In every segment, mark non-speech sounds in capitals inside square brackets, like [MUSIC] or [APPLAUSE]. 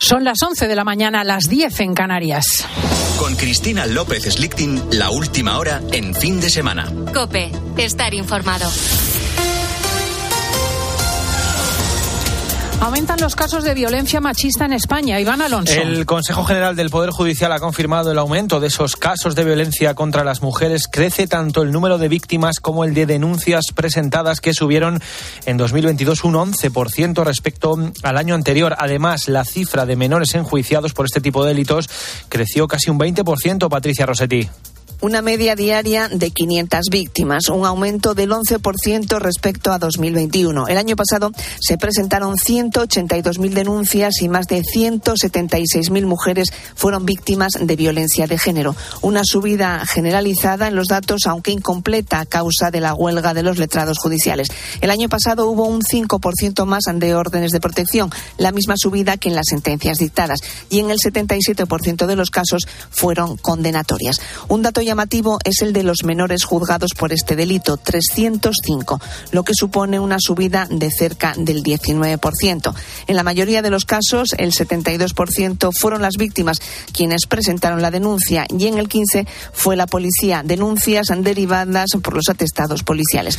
Son las 11 de la mañana, las 10 en Canarias. Con Cristina López Slichting, la última hora en fin de semana. Cope, estar informado. Aumentan los casos de violencia machista en España. Iván Alonso. El Consejo General del Poder Judicial ha confirmado el aumento de esos casos de violencia contra las mujeres. Crece tanto el número de víctimas como el de denuncias presentadas que subieron en 2022 un 11% respecto al año anterior. Además, la cifra de menores enjuiciados por este tipo de delitos creció casi un 20%, Patricia Rossetti una media diaria de 500 víctimas, un aumento del 11% respecto a 2021. El año pasado se presentaron 182.000 denuncias y más de 176.000 mujeres fueron víctimas de violencia de género. Una subida generalizada en los datos, aunque incompleta a causa de la huelga de los letrados judiciales. El año pasado hubo un 5% más de órdenes de protección, la misma subida que en las sentencias dictadas, y en el 77% de los casos fueron condenatorias. Un dato llamativo es el de los menores juzgados por este delito, 305, lo que supone una subida de cerca del 19%. En la mayoría de los casos, el 72% fueron las víctimas quienes presentaron la denuncia y en el 15 fue la policía. Denuncias derivadas por los atestados policiales.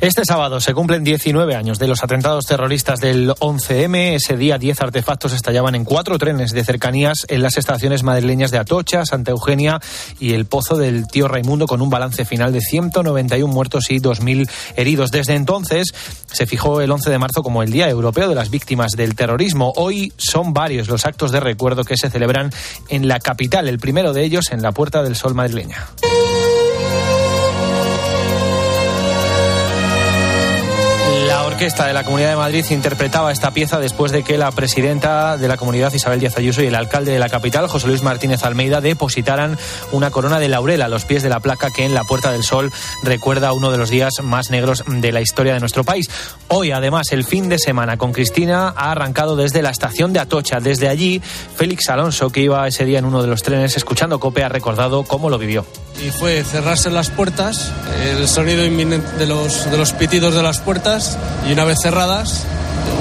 Este sábado se cumplen 19 años de los atentados terroristas del 11M. Ese día 10 artefactos estallaban en cuatro trenes de cercanías en las estaciones madrileñas de Atocha, Santa Eugenia y el Pozo del Tío Raimundo con un balance final de 191 muertos y 2.000 heridos. Desde entonces se fijó el 11 de marzo como el Día Europeo de las Víctimas del Terrorismo. Hoy son varios los actos de recuerdo que se celebran en la capital, el primero de ellos en la Puerta del Sol madrileña. Orquesta de la Comunidad de Madrid interpretaba esta pieza después de que la presidenta de la comunidad, Isabel Díaz Ayuso, y el alcalde de la capital, José Luis Martínez Almeida, depositaran una corona de laurel a los pies de la placa que en la Puerta del Sol recuerda uno de los días más negros de la historia de nuestro país. Hoy, además, el fin de semana con Cristina ha arrancado desde la estación de Atocha. Desde allí, Félix Alonso, que iba ese día en uno de los trenes escuchando Cope, ha recordado cómo lo vivió. Y fue cerrarse las puertas, el sonido inminente de los, de los pitidos de las puertas y una vez cerradas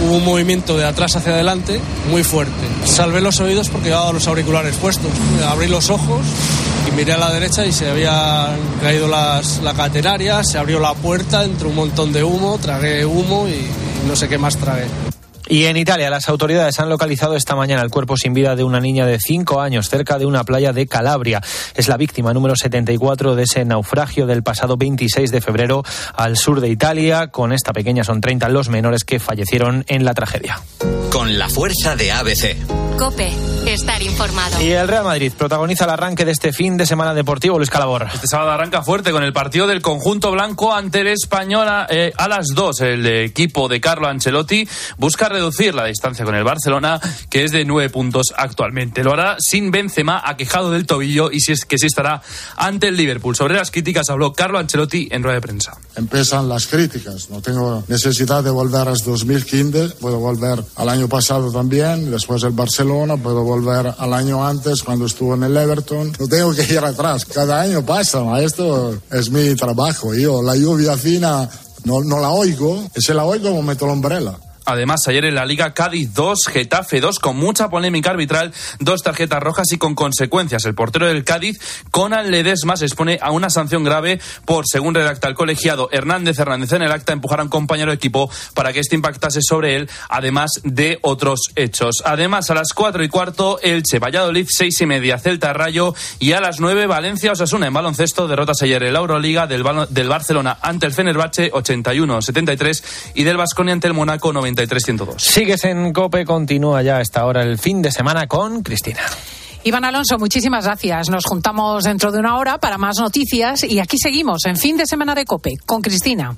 hubo un movimiento de atrás hacia adelante muy fuerte. Salvé los oídos porque llevaba los auriculares puestos. Abrí los ojos y miré a la derecha y se había caído las, la catenaria, se abrió la puerta, entró un montón de humo, tragué humo y no sé qué más tragué. Y en Italia, las autoridades han localizado esta mañana el cuerpo sin vida de una niña de 5 años cerca de una playa de Calabria. Es la víctima número 74 de ese naufragio del pasado 26 de febrero al sur de Italia. Con esta pequeña son 30 los menores que fallecieron en la tragedia. Con la fuerza de ABC. Cope, estar informado. Y el Real Madrid protagoniza el arranque de este fin de semana deportivo, Luis Calabor. Este sábado arranca fuerte con el partido del conjunto blanco ante el Española eh, a las 2. El equipo de Carlo Ancelotti busca reducir la distancia con el Barcelona, que es de nueve puntos actualmente. Lo hará sin Benzema, aquejado del tobillo, y si es que sí estará ante el Liverpool. Sobre las críticas habló Carlo Ancelotti en rueda de prensa. Empiezan las críticas. No tengo necesidad de volver a 2015. Puedo volver al año pasado también, después el Barcelona. Puedo volver al año antes cuando estuve en el Everton. No tengo que ir atrás. Cada año pasa. Esto es mi trabajo. Yo la lluvia fina no, no la oigo. Y si la oigo, meto la umbrella. Además, ayer en la Liga Cádiz 2, Getafe 2, con mucha polémica arbitral, dos tarjetas rojas y con consecuencias. El portero del Cádiz, Conan Ledesma, se expone a una sanción grave por, según redacta el colegiado Hernández Hernández en el acta, empujar a un compañero de equipo para que este impactase sobre él, además de otros hechos. Además, a las cuatro y cuarto, Elche, Valladolid, seis y media, Celta Rayo y a las nueve, Valencia Osasuna en baloncesto, derrotas ayer en la Euroliga del, del Barcelona ante el Fenerbahce 81-73 y del Vasconia ante el Mónaco 90 Sigues en COPE, continúa ya esta hora el fin de semana con Cristina. Iván Alonso, muchísimas gracias. Nos juntamos dentro de una hora para más noticias y aquí seguimos en fin de semana de COPE con Cristina.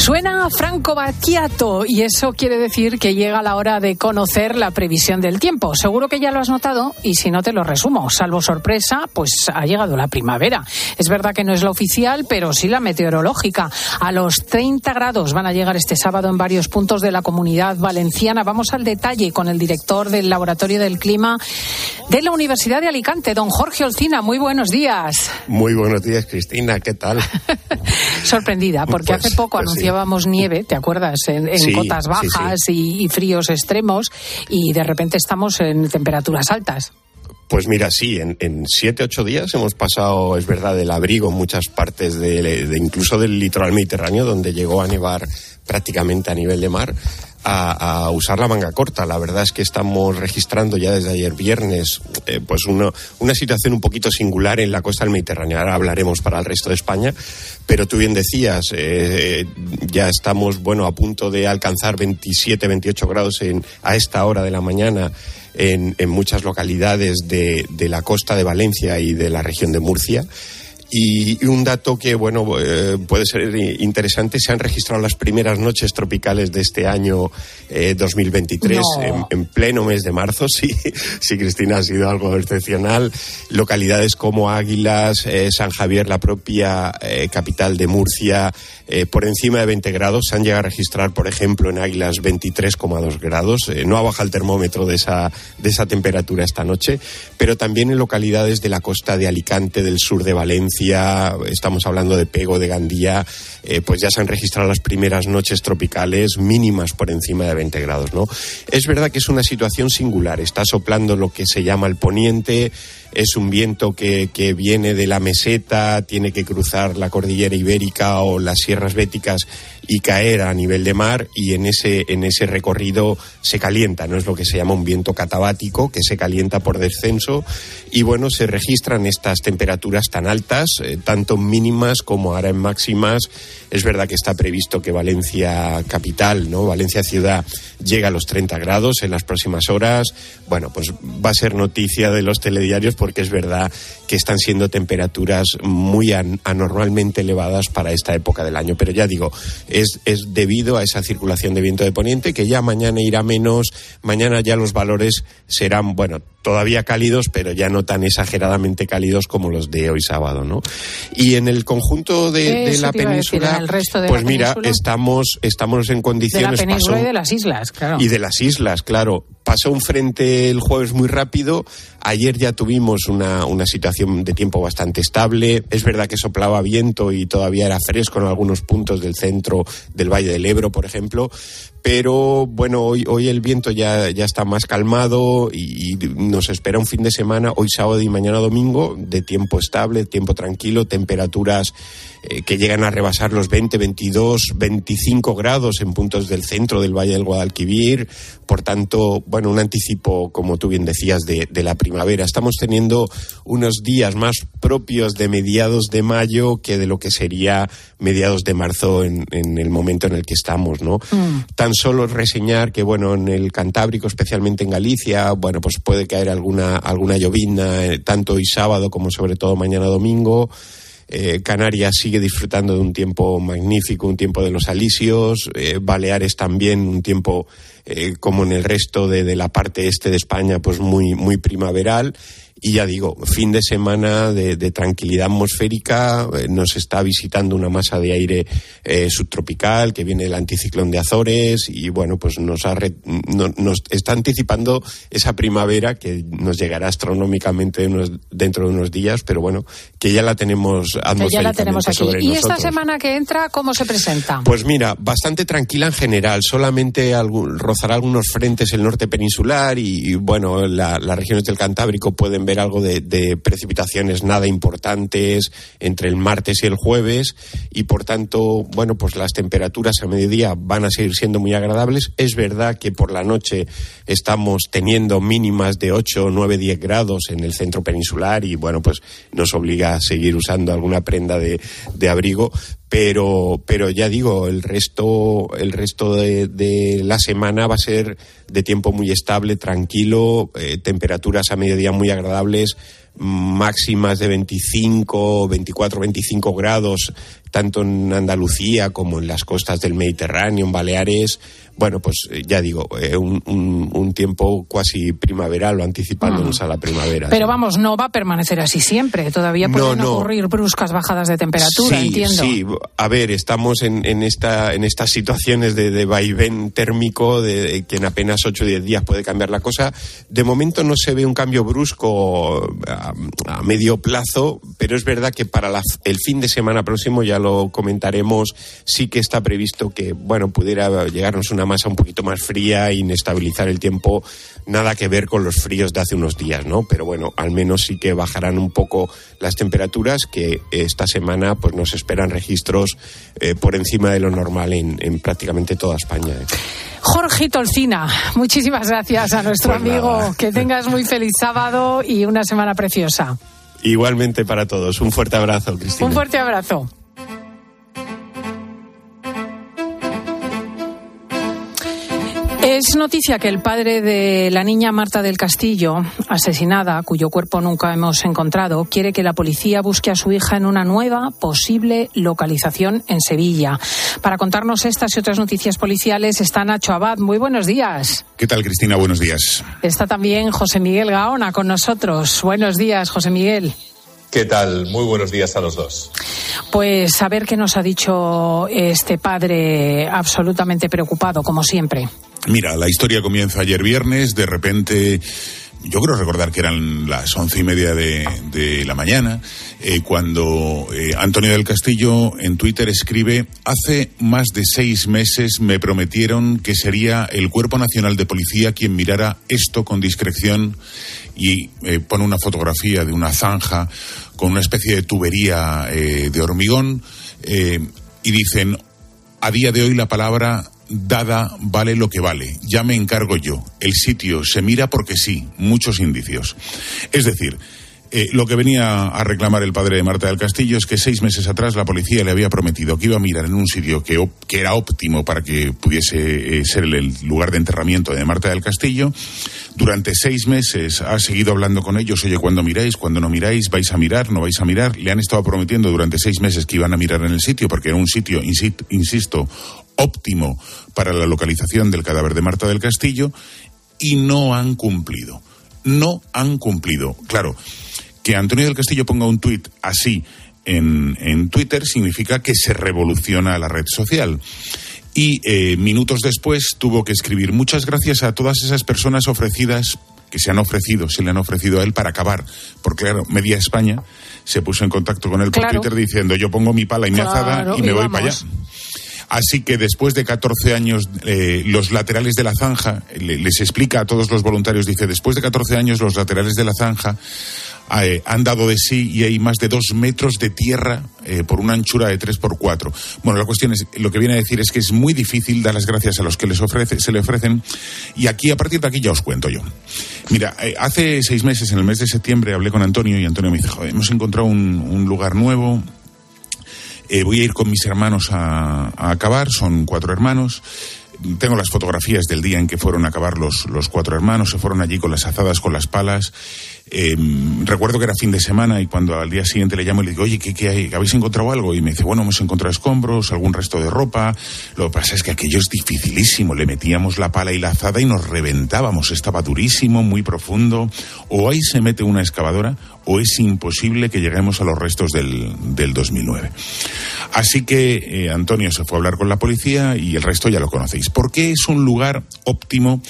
Suena Franco Battiato y eso quiere decir que llega la hora de conocer la previsión del tiempo. Seguro que ya lo has notado y si no te lo resumo. Salvo sorpresa, pues ha llegado la primavera. Es verdad que no es la oficial, pero sí la meteorológica. A los 30 grados van a llegar este sábado en varios puntos de la comunidad valenciana. Vamos al detalle con el director del Laboratorio del Clima de la Universidad de Alicante, don Jorge Olcina. Muy buenos días. Muy buenos días, Cristina. ¿Qué tal? [LAUGHS] Sorprendida, porque Pues- hace poco pues sí. Anunciábamos nieve, ¿te acuerdas? En, en Sí, cotas sí, sí. bajas Y, y fríos extremos y de repente estamos en temperaturas altas. Pues mira, sí, en, en siete, ocho días hemos pasado, es verdad, del abrigo en muchas partes, de, de- incluso del litoral mediterráneo, donde llegó a nevar prácticamente a nivel de mar, a, usar la manga corta. La verdad es que estamos registrando ya desde ayer viernes eh, pues una, una situación un poquito singular en la costa del Mediterráneo. Ahora hablaremos para el resto de España, pero tú bien decías, eh, ya estamos bueno a punto de alcanzar 27, 28 grados en, a esta hora de la mañana en, en muchas localidades de, de la costa de Valencia y de la región de Murcia. Y, un dato que, bueno, eh, puede ser interesante, se han registrado las primeras noches tropicales de este año eh, 2023 No. en, en pleno mes de marzo. [LAUGHS] Sí, sí, Cristina, ha sido algo excepcional. Localidades como Águilas, eh, San Javier, la propia eh, capital de Murcia, por encima de 20 grados. Se han llegado a registrar, por ejemplo, en Águilas 23,2 grados. No ha bajado el termómetro de esa, de esa temperatura esta noche, pero también en localidades de la costa de Alicante, del sur de Valencia, estamos hablando de Pego, de Gandía, eh, pues ya se han registrado las primeras noches tropicales mínimas por encima de 20 grados, ¿no? Es verdad que es una situación singular. Está soplando lo que se llama el poniente, es un viento que, que viene de la meseta, tiene que cruzar la cordillera ibérica o las sierras béticas y caer a nivel de mar y en ese, en ese recorrido se calienta, no es lo que se llama un viento catabático, que se calienta por descenso y bueno, se registran estas temperaturas tan altas, eh, tanto mínimas como ahora en máximas. Es verdad que está previsto que Valencia capital, ¿no? Valencia ciudad llega a los 30 grados en las próximas horas. Bueno, pues va a ser noticia de los telediarios porque es verdad que están siendo temperaturas muy an- anormalmente elevadas para esta época del año. Pero ya digo, es, es debido a esa circulación de viento de poniente que ya mañana irá menos. Mañana ya los valores serán, bueno, todavía cálidos, pero ya no tan exageradamente cálidos como los de hoy sábado, ¿no? Y en el conjunto de, la decir, península, en el resto de pues la mira, península. estamos, estamos en De la condiciones. península pasó- y de las islas, claro. y de las islas, claro. Pasó un frente el jueves muy rápido. Ayer ya tuvimos una, una situación de tiempo bastante estable. Es verdad que soplaba viento y todavía era fresco en algunos puntos del centro del Valle del Ebro, por ejemplo. Pero bueno, hoy, hoy el viento ya, ya está más calmado y, y nos espera un fin de semana, hoy sábado y mañana domingo, de tiempo estable, tiempo tranquilo, temperaturas eh, que llegan a rebasar los 20, 22, 25 grados en puntos del centro del Valle del Guadalquivir. Por tanto, bueno, un anticipo, como tú bien decías, de, de la primavera. Estamos teniendo unos días más propios de mediados de mayo que de lo que sería mediados de marzo en, en el momento en el que estamos, ¿no? Tan solo reseñar que, bueno, en el Cantábrico, especialmente en Galicia, bueno, pues puede caer alguna, alguna llovizna, eh, tanto hoy sábado como sobre todo mañana domingo. Eh, Canarias sigue disfrutando de un tiempo magnífico, un tiempo de los alisios. Eh, Baleares también, un tiempo eh, como en el resto de, de la parte este de España, pues muy, muy primaveral. Y ya digo, fin de semana de, de tranquilidad atmosférica, eh, nos está visitando una masa de aire eh, subtropical que viene del anticiclón de Azores y bueno, pues nos, ha re- no- nos está anticipando esa primavera que nos llegará astronómicamente unos- dentro de unos días, pero bueno, que ya la tenemos Que ya la atmosféricamente tenemos aquí. sobre ¿Y esta semana que entra, cómo se presenta? Pues mira, bastante tranquila en general, solamente algún- rozará algunos frentes el norte peninsular y, y, bueno, la- las regiones del Cantábrico pueden ver algo de, precipitaciones nada importantes entre el martes y el jueves y por tanto, bueno, pues las temperaturas a mediodía van a seguir siendo muy agradables. Es verdad que por la noche estamos teniendo mínimas de 8, 9, 10 grados en el centro peninsular y bueno, pues nos obliga a seguir usando alguna prenda de abrigo, pero pero ya digo el resto el resto de, de la semana va a ser de tiempo muy estable tranquilo eh, temperaturas a mediodía muy agradables máximas de 25, 24, 25 grados, tanto en Andalucía como en las costas del Mediterráneo, en Baleares, bueno, pues eh, ya digo, eh, un, un, tiempo cuasi primaveral o anticipándonos a la primavera. Pero vamos, no va a permanecer así siempre. Todavía pueden ocurrir bruscas bajadas de temperatura, sí, entiendo. Sí, a ver, estamos en, en, esta, en estas situaciones de, de vaivén térmico, de, que en apenas 8 o 10 días puede cambiar la cosa. De momento no se ve un cambio brusco a, a medio plazo, pero es verdad que para la, el fin de semana próximo, ya lo comentaremos, sí que está previsto que, bueno, pudiera llegarnos una masa un poquito más fría, inestabilizar el tiempo, nada que ver con los fríos de hace unos días, ¿no? Pero bueno, al menos sí que bajarán un poco las temperaturas, que esta semana pues nos esperan registros eh, por encima de lo normal en, en prácticamente toda España. ¿eh? Jorge Tolcina, muchísimas gracias a nuestro Pues amigo. nada. Que tengas muy feliz sábado y una semana preciosa. Igualmente para todos. Un fuerte abrazo, Cristina. Un fuerte abrazo. Es noticia que el padre de la niña Marta del Castillo, asesinada, cuyo cuerpo nunca hemos encontrado, quiere que la policía busque a su hija en una nueva posible localización en Sevilla. Para contarnos estas y otras noticias policiales está Nacho Abad. Muy buenos días. ¿Qué tal, Cristina? Buenos días. Está también José Miguel Gaona con nosotros. Buenos días, José Miguel. ¿Qué tal? Muy buenos días a los dos. Pues a ver qué nos ha dicho este padre absolutamente preocupado, como siempre. Mira, la historia comienza ayer viernes, de repente, yo creo recordar que eran las once y media de, la mañana, eh, cuando eh, Antonio del Castillo en Twitter escribe, hace más de seis meses me prometieron que sería el Cuerpo Nacional de Policía quien mirara esto con discreción y eh, pone una fotografía de una zanja con una especie de tubería de hormigón y dicen, a día de hoy la palabra dada vale lo que vale. Ya me encargo yo. El sitio se mira porque sí, muchos indicios. Es decir, eh, lo que venía a reclamar el padre de Marta del Castillo es que seis meses atrás la policía le había prometido que iba a mirar en un sitio que, era óptimo para que pudiese eh, ser el, lugar de enterramiento de Marta del Castillo. Durante seis meses ha seguido hablando con ellos, oye, cuando miráis, cuando no miráis, vais a mirar, no vais a mirar. Le han estado prometiendo durante seis meses que iban a mirar en el sitio, porque era un sitio, insi- insisto, óptimo para la localización del cadáver de Marta del Castillo, y no han cumplido. No han cumplido. Claro, que Antonio del Castillo ponga un tuit así en, en Twitter significa que se revoluciona la red social. Y eh, minutos después tuvo que escribir muchas gracias a todas esas personas ofrecidas que se han ofrecido, se le han ofrecido a él para acabar. Porque claro, media España se puso en contacto con él por Claro. Twitter diciendo yo pongo mi pala y mi Claro, azada y me y voy vamos. para allá. Así que después de 14 años, eh, los laterales de la zanja, le- les explica a todos los voluntarios, dice, después de 14 años los laterales de la zanja eh, han dado de sí y hay más de dos metros de tierra eh, por una anchura de 3 por 4 Bueno, la cuestión es, lo que viene a decir es que es muy difícil dar las gracias a los que les ofrece, se le ofrecen y aquí, a partir de aquí ya os cuento yo. Mira, hace seis meses, en el mes de septiembre, hablé con Antonio y Antonio me "Joder, hemos encontrado un lugar nuevo, eh, voy a ir con mis hermanos a, a acabar, son cuatro hermanos. Tengo las fotografías del día en que fueron a acabar los, los cuatro hermanos, se fueron allí con las azadas, con las palas. Eh, recuerdo que era fin de semana y cuando al día siguiente le llamo y le digo, oye, ¿qué, hay? ¿Habéis encontrado algo? Y me dice, bueno, hemos encontrado escombros, algún resto de ropa. Lo que pasa es que aquello es dificilísimo. Le metíamos la pala y la azada y nos reventábamos. Estaba durísimo, muy profundo. O ahí se mete una excavadora o es imposible que lleguemos a los restos del, del 2009. Así que eh, Antonio se fue a hablar con la policía y el resto ya lo conocéis. ¿Por qué es un lugar óptimo?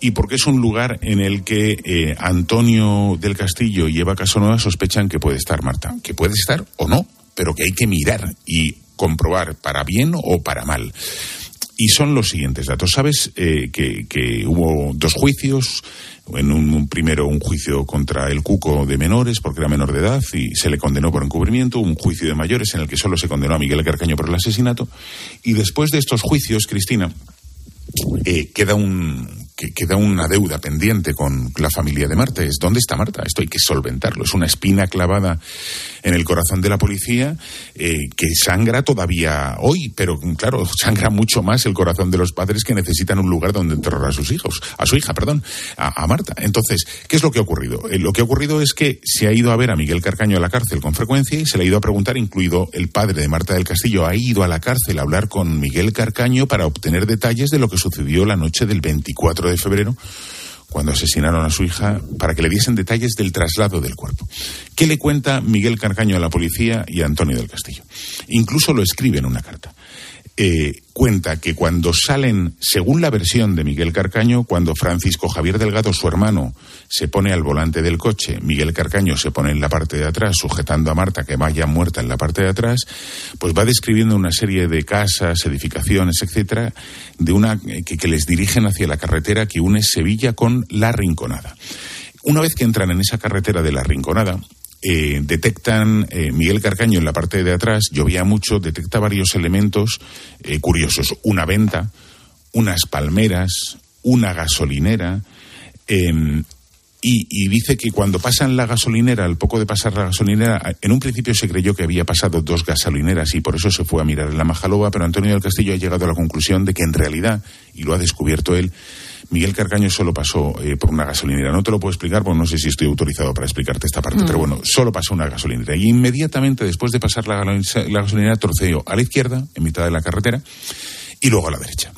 Y porque es un lugar en el que eh, Antonio del Castillo y Eva Casanova sospechan que puede estar Marta, que puede estar o no, pero que hay que mirar y comprobar para bien o para mal. Y son los siguientes datos. Sabes eh, que, hubo dos juicios, en un, un primero un juicio contra el cuco de menores porque era menor de edad y se le condenó por encubrimiento, un juicio de mayores en el que solo se condenó a Miguel Carcaño por el asesinato. Y después de estos juicios, Cristina, eh, queda un que queda una deuda pendiente con la familia de Marta. Es ¿dónde está Marta? Esto hay que solventarlo. Es una espina clavada en el corazón de la policía eh, que sangra todavía hoy, pero claro, sangra mucho más el corazón de los padres que necesitan un lugar donde enterrar a sus hijos, a su hija, perdón, a, Marta. Entonces, ¿qué es lo que ha ocurrido? Eh, lo que ha ocurrido es que se ha ido a ver a Miguel Carcaño a la cárcel con frecuencia y se le ha ido a preguntar, incluido el padre de Marta del Castillo, ha ido a la cárcel a hablar con Miguel Carcaño para obtener detalles de lo que sucedió la noche del 24 de febrero cuando asesinaron a su hija para que le diesen detalles del traslado del cuerpo. ¿Qué le cuenta Miguel Carcaño a la policía y a Antonio del Castillo? Incluso lo escribe en una carta. Eh, cuenta que cuando salen, según la versión de Miguel Carcaño, cuando Francisco Javier Delgado, su hermano, se pone al volante del coche, Miguel Carcaño se pone en la parte de atrás, sujetando a Marta, que vaya muerta en la parte de atrás, pues va describiendo una serie de casas, edificaciones, etcétera, de una que, que les dirigen hacia la carretera que une Sevilla con La Rinconada. Una vez que entran en esa carretera de La Rinconada, eh, detectan, eh, Miguel Carcaño en la parte de atrás, llovía mucho, detecta varios elementos eh, curiosos. Una venta, unas palmeras, una gasolinera. Y, y, dice que cuando pasan la gasolinera, al poco de pasar la gasolinera, en un principio se creyó que había pasado dos gasolineras y por eso se fue a mirar en la Majaloba, pero Antonio del Castillo ha llegado a la conclusión de que en realidad, y lo ha descubierto él, Miguel Carcaño solo pasó eh, por una gasolinera. No te lo puedo explicar porque no sé si estoy autorizado para explicarte esta parte, pero mm. bueno, solo pasó una gasolinera. Y inmediatamente después de pasar la, gasolinera, torceó a la izquierda, en mitad de la carretera, y luego a la derecha.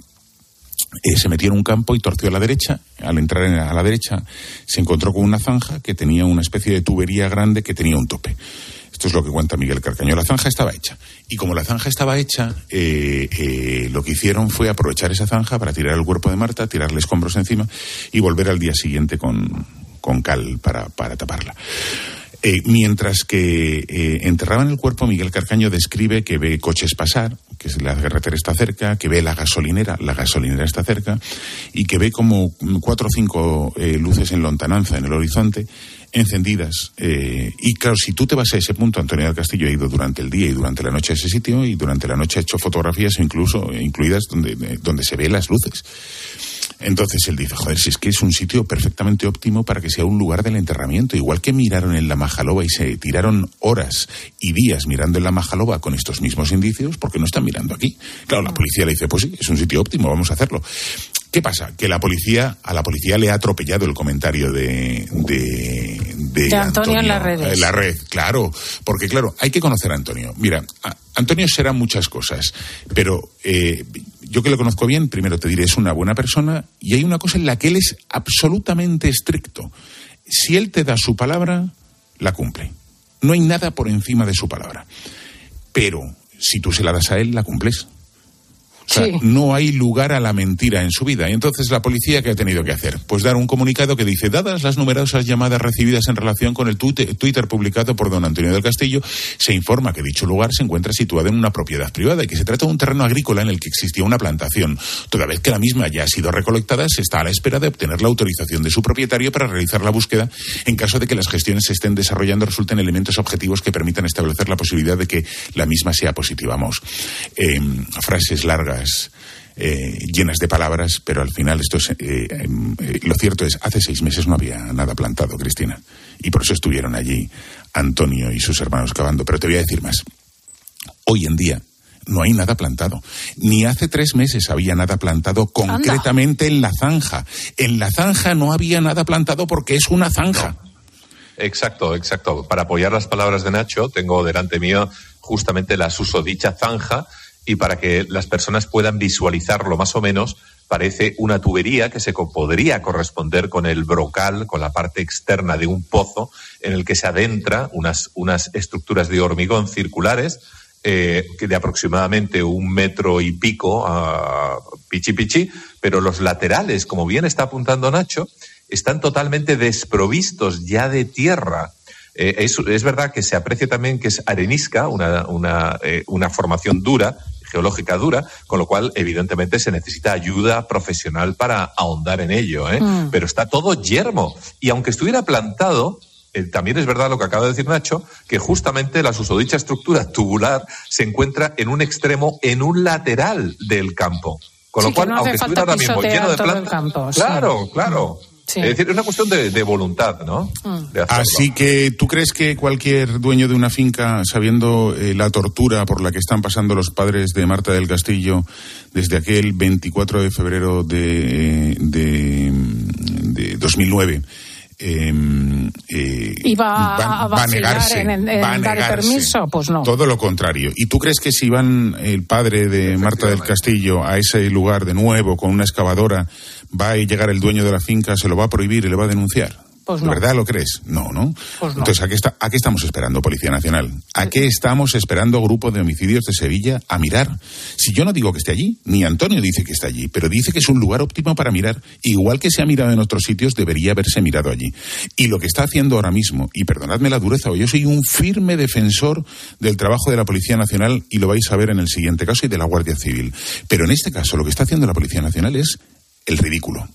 Eh, se metió en un campo y torció a la derecha. Al entrar a la derecha se encontró con una zanja que tenía una especie de tubería grande que tenía un tope. Esto es lo que cuenta Miguel Carcaño. La zanja estaba hecha. Y como la zanja estaba hecha, eh, eh, lo que hicieron fue aprovechar esa zanja para tirar el cuerpo de Marta, tirarle escombros encima y volver al día siguiente con, cal para, taparla. Eh, mientras que enterraban el cuerpo, Miguel Carcaño describe que ve coches pasar, que la carretera está cerca, que ve la gasolinera, la gasolinera está cerca, y que ve como cuatro o cinco luces en lontananza en el horizonte, encendidas. Eh, y claro, si tú te vas a ese punto, Antonio del Castillo ha ido durante el día y durante la noche a ese sitio y durante la noche ha hecho fotografías incluso incluidas donde, donde se ve las luces. Entonces él dice, joder, si es que es un sitio perfectamente óptimo para que sea un lugar del enterramiento, igual que miraron en la Majaloba y se tiraron horas y días mirando en la Majaloba con estos mismos indicios, porque no están mirando aquí? Claro, la policía le dice, pues sí, es un sitio óptimo, vamos a hacerlo. ¿Qué pasa? Que la policía, a la policía le ha atropellado el comentario de, de, Antonio, en la red. En la red, claro. Porque, claro, hay que conocer a Antonio. Mira, Antonio será muchas cosas, pero eh, yo que lo conozco bien, primero te diré, es una buena persona y hay una cosa en la que él es absolutamente estricto. Si él te da su palabra, la cumple. No hay nada por encima de su palabra. Pero si tú se la das a él, la cumples no hay lugar a la mentira en su vida. Y entonces la policía, ¿qué ha tenido que hacer? Pues dar un comunicado que dice, dadas las numerosas llamadas recibidas en relación con el Twitter publicado por don Antonio del Castillo, se informa que dicho lugar se encuentra situado en una propiedad privada y que se trata de un terreno agrícola en el que existía una plantación. Toda vez que la misma ya ha sido recolectada, se está a la espera de obtener la autorización de su propietario para realizar la búsqueda en caso de que las gestiones se estén desarrollando resulten elementos objetivos que permitan establecer la posibilidad de que la misma sea positiva. Vamos, em, frases largas eh, llenas de palabras, pero al final esto es, eh, em, eh, lo cierto es, hace seis meses no había nada plantado, Cristina, y por eso estuvieron allí Antonio y sus hermanos cavando. Pero te voy a decir más. Hoy en día no hay nada plantado. Ni hace tres meses había nada plantado concretamente en la zanja. En la zanja no había nada plantado porque es una zanja. Exacto, exacto. Para apoyar las palabras de Nacho, tengo delante mío justamente la susodicha zanja y para que las personas puedan visualizarlo más o menos, parece una tubería que se podría corresponder con el brocal, con la parte externa de un pozo en el que se adentra unas, unas estructuras de hormigón circulares eh, de aproximadamente un metro y pico a pichi pichi, pero los laterales, como bien está apuntando Nacho, están totalmente desprovistos ya de tierra. Eh, es, verdad que se aprecia también que es arenisca, una, una, eh, una formación dura, geológica dura, con lo cual evidentemente se necesita ayuda profesional para ahondar en ello, ¿eh? Mm. pero está todo yermo. Y aunque estuviera plantado, eh, también es verdad lo que acaba de decir Nacho, que justamente la susodicha estructura tubular se encuentra en un extremo, en un lateral del campo. Con lo Sí, cual, no aunque estuviera ahora mismo lleno de plantas, campo, sí. claro, claro. Sí. Es decir, es una cuestión de, de voluntad, ¿no? Mm. De. Así que, ¿tú crees que cualquier dueño de una finca, sabiendo eh, la tortura por la que están pasando los padres de Marta del Castillo desde aquel 24 de febrero de, de, de 2009, eh, eh, ¿Iba a vacilar en- en- en va a negarse? permiso? Pues no. Todo lo contrario. ¿Y tú crees que si van el padre de Marta del Castillo a ese lugar de nuevo con una excavadora, va a llegar el dueño de la finca, se lo va a prohibir y le va a denunciar? Pues ¿De no. verdad lo crees? No, ¿no? Pues no. Entonces, ¿a qué, está, ¿a qué estamos esperando, Policía Nacional? ¿A qué estamos esperando, Grupo de Homicidios de Sevilla, a mirar? Si yo no digo que esté allí, ni Antonio dice que está allí, pero dice que es un lugar óptimo para mirar. Igual que se ha mirado en otros sitios, debería haberse mirado allí. Y lo que está haciendo ahora mismo, y perdonadme la dureza, yo soy un firme defensor del trabajo de la Policía Nacional y lo vais a ver en el siguiente caso y de la Guardia Civil. Pero en este caso, lo que está haciendo la Policía Nacional es el ridículo.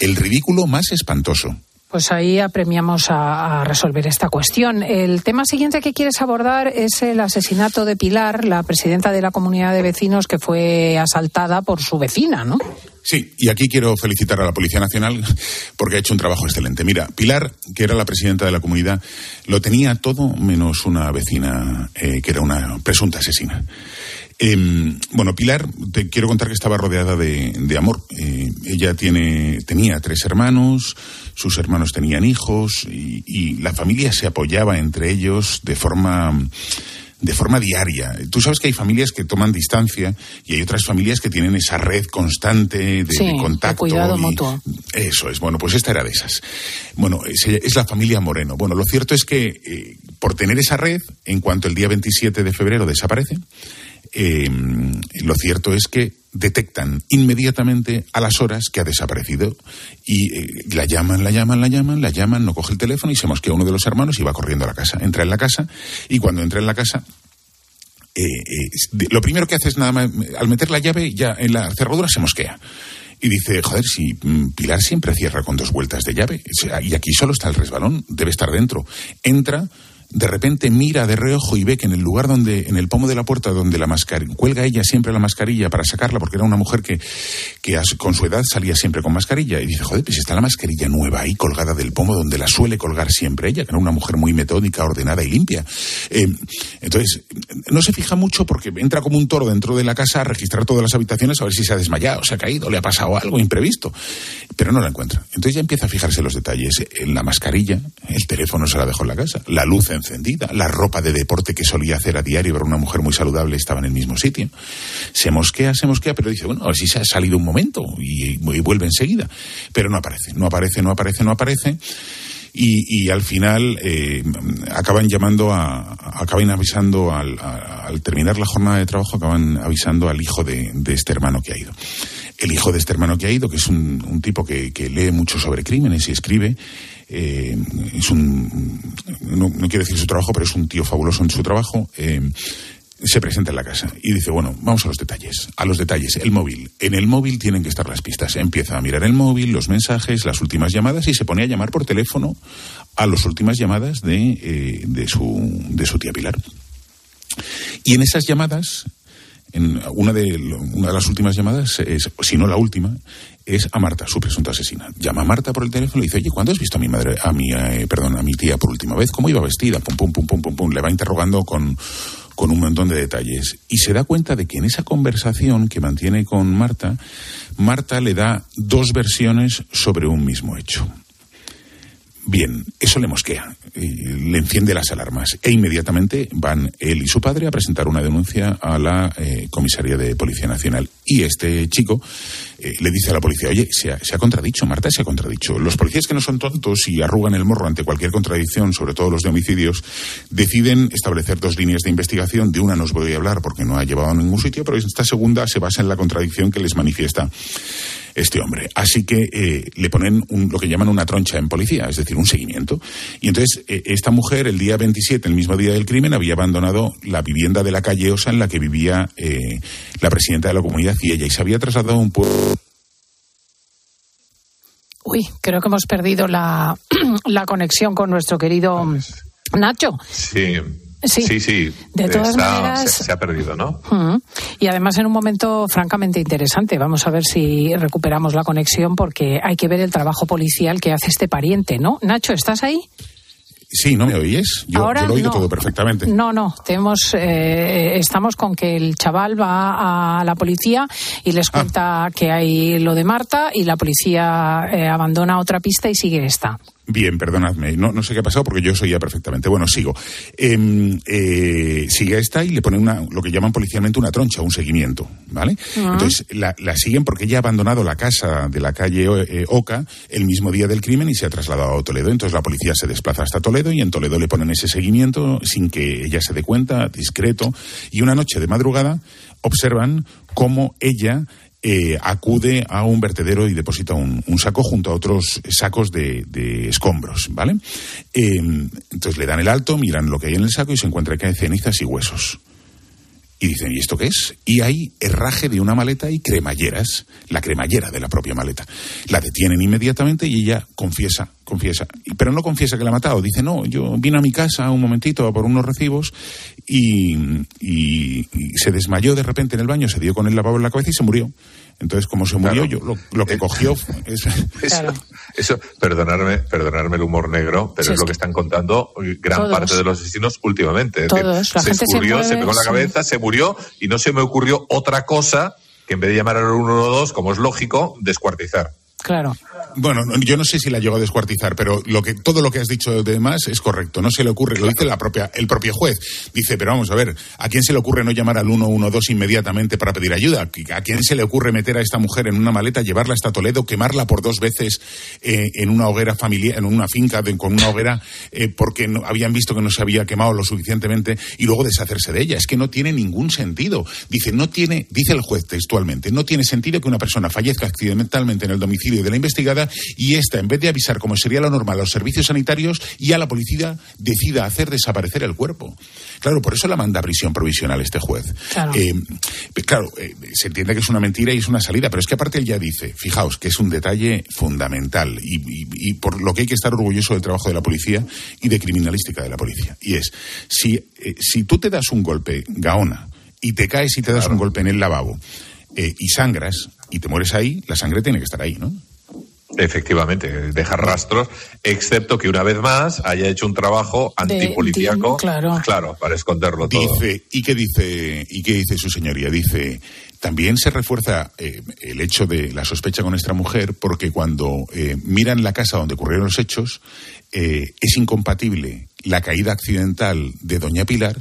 El ridículo más espantoso. Pues ahí apremiamos a, resolver esta cuestión. El tema siguiente que quieres abordar es el asesinato de Pilar, la presidenta de la comunidad de vecinos que fue asaltada por su vecina, ¿no? Sí, y aquí quiero felicitar a la Policía Nacional porque ha hecho un trabajo excelente. Mira, Pilar, que era la presidenta de la comunidad, lo tenía todo menos una vecina eh, que era una presunta asesina. Eh, bueno, Pilar, te quiero contar que estaba rodeada de, de amor. Eh, ella tiene, tenía tres hermanos, sus hermanos tenían hijos y, y la familia se apoyaba entre ellos de forma de forma diaria. Tú sabes que hay familias que toman distancia y hay otras familias que tienen esa red constante de, Sí, de de contacto. cuidado y- mutuo. Eso es, bueno, pues esta era de esas. Bueno, es, es la familia Moreno. Bueno, lo cierto es que eh, por tener esa red, en cuanto el día 27 de febrero desaparece, eh, lo cierto es que detectan inmediatamente a las horas que ha desaparecido y eh, la llaman, la llaman, la llaman, la llaman, no coge el teléfono y se mosquea uno de los hermanos y va corriendo a la casa. Entra en la casa y cuando entra en la casa eh, eh, lo primero que hace es nada más, al meter la llave ya en la cerradura se mosquea. Y dice, joder, si mm, Pilar siempre cierra con dos vueltas de llave, y aquí solo está el resbalón, debe estar dentro. Entra, de repente mira de reojo y ve que en el lugar donde, en el pomo de la puerta donde la mascarilla, cuelga ella siempre la mascarilla para sacarla, porque era una mujer que, que con su edad salía siempre con mascarilla. Y dice, joder, pues está la mascarilla nueva ahí colgada del pomo donde la suele colgar siempre ella, que era una mujer muy metódica, ordenada y limpia. Eh, entonces, no se fija mucho porque entra como un toro dentro de la casa a registrar todas las habitaciones a ver si se ha desmayado, se ha caído, le ha pasado algo imprevisto. Pero no la encuentra. Entonces ya empieza a fijarse en los detalles. En la mascarilla, el teléfono se la dejó en la casa, la luz encendida, la ropa de deporte que solía hacer a diario para una mujer muy saludable estaba en el mismo sitio. Se mosquea, se mosquea, pero dice, bueno, a si se ha salido un momento y, vuelve enseguida. Pero no aparece, no aparece, no aparece, no aparece y, al final eh, acaban llamando a, acaban avisando al, al terminar la jornada de trabajo acaban avisando al hijo de este hermano que ha ido el hijo de este hermano que ha ido que es un, tipo que, que lee mucho sobre crímenes y escribe eh, es un no, no quiero decir su trabajo pero es un tío fabuloso en su trabajo eh, se presenta en la casa y dice, bueno, vamos a los detalles, a los detalles, el móvil. En el móvil tienen que estar las pistas. Empieza a mirar el móvil, los mensajes, las últimas llamadas y se pone a llamar por teléfono a las últimas llamadas de, eh, de, su, de su tía Pilar. Y en esas llamadas, en una de, una de las últimas llamadas, es, si no la última, es a Marta, su presunta asesina. Llama a Marta por el teléfono y dice, oye, ¿cuándo has visto a mi madre, a mi, eh, perdón, a mi tía por última vez? ¿Cómo iba vestida? Pum, pum, pum, pum, pum, pum. Le va interrogando con, con un montón de detalles. Y se da cuenta de que en esa conversación que mantiene con Marta, Marta le da dos versiones sobre un mismo hecho. Bien, eso le mosquea, le enciende las alarmas e inmediatamente van él y su padre a presentar una denuncia a la eh, comisaría de Policía Nacional. Y este chico eh, le dice a la policía, oye, se ha, contradicho, Marta se ha contradicho. Los policías que no son tontos y arrugan el morro ante cualquier contradicción, sobre todo los de homicidios, deciden establecer dos líneas de investigación. De una no os voy a hablar porque no ha llevado a ningún sitio, pero esta segunda se basa en la contradicción que les manifiesta este hombre. Así que eh, le ponen un- lo que llaman una troncha en policía, es decir, un seguimiento. Y entonces eh, esta mujer, el día 27, el mismo día del crimen, había abandonado la vivienda de la calle Osa en la que vivía eh, la presidenta de la comunidad y ella, y se había trasladado a un pueblo. Uy, creo que hemos perdido la, [CLEARS THROAT] la conexión con nuestro querido Nacho. Sí. Sí. Sí, sí. De todas Está- maneras- se, se ha perdido, ¿no? Y además en un momento francamente interesante. Vamos a ver si recuperamos la conexión porque hay que ver el trabajo policial que hace este pariente, ¿no? Nacho, ¿estás ahí? Sí, ¿no me oyes? Yo, Ahora yo lo oigo no. todo perfectamente. No, no, tenemos, eh, estamos con que el chaval va a la policía y les Ah. cuenta que hay lo de Marta y la policía eh, abandona otra pista y sigue esta. Bien, perdonadme, no, no sé qué ha pasado porque yo os oía perfectamente. Bueno, sigo. Em, eh, sigue esta y le ponen una, lo que llaman policialmente una troncha, un seguimiento, ¿vale? Ah. Entonces la, la siguen porque ella ha abandonado la casa de la calle eh, Oca el mismo día del crimen y se ha trasladado a Toledo. Entonces la policía se desplaza hasta Toledo y en Toledo le ponen ese seguimiento sin que ella se dé cuenta, discreto. Y una noche de madrugada observan cómo ella eh, acude a un vertedero y deposita un, un saco junto a otros sacos de, de escombros, ¿vale? Eh, entonces le dan el alto, miran lo que hay en el saco y se encuentra que hay cenizas y huesos. Y dicen, ¿y esto qué es? Y hay herraje de una maleta y cremalleras, la cremallera de la propia maleta. La detienen inmediatamente y ella confiesa, confiesa. Pero no confiesa que la ha matado. Dice, no, yo vine a mi casa un momentito a por unos recibos y, y- y se desmayó de repente en el baño, se dio con el lavabo en la cabeza y se murió. Entonces, como se murió, yo lo, lo que cogió [LAUGHS] fue- es- Eso, eso, perdonarme, perdonarme el humor negro, pero Sí, es lo que están contando gran Todos. parte de los asesinos últimamente. Es Todos. decir, La se gente se escurrió, se, pegó en la sí. cabeza, se murió y no se me ocurrió otra cosa que en vez de llamar al 112, como es lógico, descuartizar. Claro. Bueno, no- yo no sé si la llegó a descuartizar, pero lo que, todo lo que has dicho de más es correcto. No se le ocurre, lo dice la propia, el propio juez. Dice, pero vamos a ver, ¿a quién se le ocurre no llamar al 112 inmediatamente para pedir ayuda? ¿A quién se le ocurre meter a esta mujer en una maleta, llevarla hasta Toledo, quemarla por dos veces eh, en una hoguera familiar, en una finca con una hoguera, eh, porque no, habían visto que no se había quemado lo suficientemente y luego deshacerse de ella? Es que no tiene ningún sentido. Dice, no tiene, dice el juez textualmente, no tiene sentido que una persona fallezca accidentalmente en el domicilio de la investigada y esta, en vez de avisar como sería lo normal a los servicios sanitarios y a la policía, decida hacer desaparecer el cuerpo. Claro, por eso la manda a prisión provisional este juez. Claro. Eh, claro, eh, se entiende que es una mentira y es una salida, pero es que aparte él ya dice, fijaos, que es un detalle fundamental y, y- y por lo que hay que estar orgulloso del trabajo de la policía y de criminalística de la policía. Y es, si, eh, si tú te das un golpe, Gaona, y te caes y te das un golpe en el lavabo eh, y sangras y te mueres ahí, la sangre tiene que estar ahí, ¿no? Efectivamente, dejar rastros, excepto que una vez más haya hecho un trabajo De- antipolicíaco, de- claro. para esconderlo todo. Dice, ¿y qué dice, y qué dice su señoría? Dice, también se refuerza eh, el hecho de la sospecha con esta mujer porque cuando eh, miran la casa donde ocurrieron los hechos, eh, es incompatible la caída accidental de Doña Pilar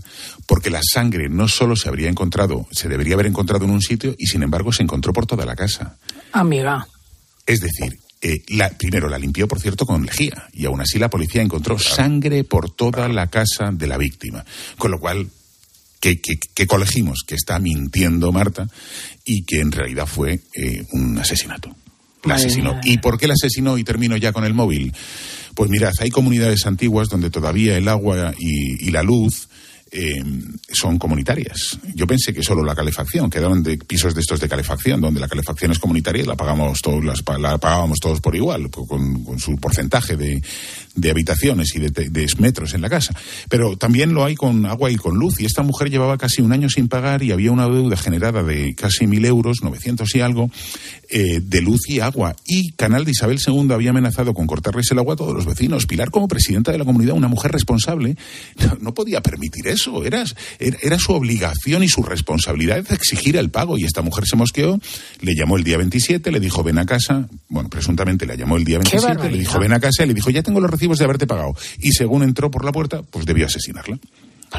porque la sangre no solo se habría encontrado, se debería haber encontrado en un sitio y sin embargo se encontró por toda la casa. Amiga. Es decir, eh, la, primero la limpió, por cierto, con lejía y aún así la policía encontró sangre por toda la casa de la víctima. Con lo cual, que, que- que colegimos que está mintiendo Marta y que en realidad fue eh, un asesinato. La asesinó. ¿Y por qué la asesinó? Y termino ya con el móvil. Pues mirad, hay comunidades antiguas donde todavía el agua y, la luz eh, son comunitarias. Yo pensé que solo la calefacción, quedaban de pisos de estos de calefacción, donde la calefacción es comunitaria y la pagamos todos, la pagábamos todos por igual, con su porcentaje de, de habitaciones y de, de- de metros en la casa. Pero también lo hay con agua y con luz. Y esta mujer llevaba casi un año sin pagar y había una deuda generada de casi mil euros, 900 y algo, eh, de luz y agua. Y Canal de Isabel II había amenazado con cortarles el agua a todos los vecinos. Pilar, como presidenta de la comunidad, una mujer responsable, no, no podía permitir eso. Era, era, era su obligación y su responsabilidad exigir el pago. Y esta mujer se mosqueó, le llamó el día 27, le dijo ven a casa. Bueno, presuntamente le llamó el día Qué 27, le dijo ven a casa y le dijo ya tengo los recibos de haberte pagado. Y según entró por la puerta, pues debió asesinarla.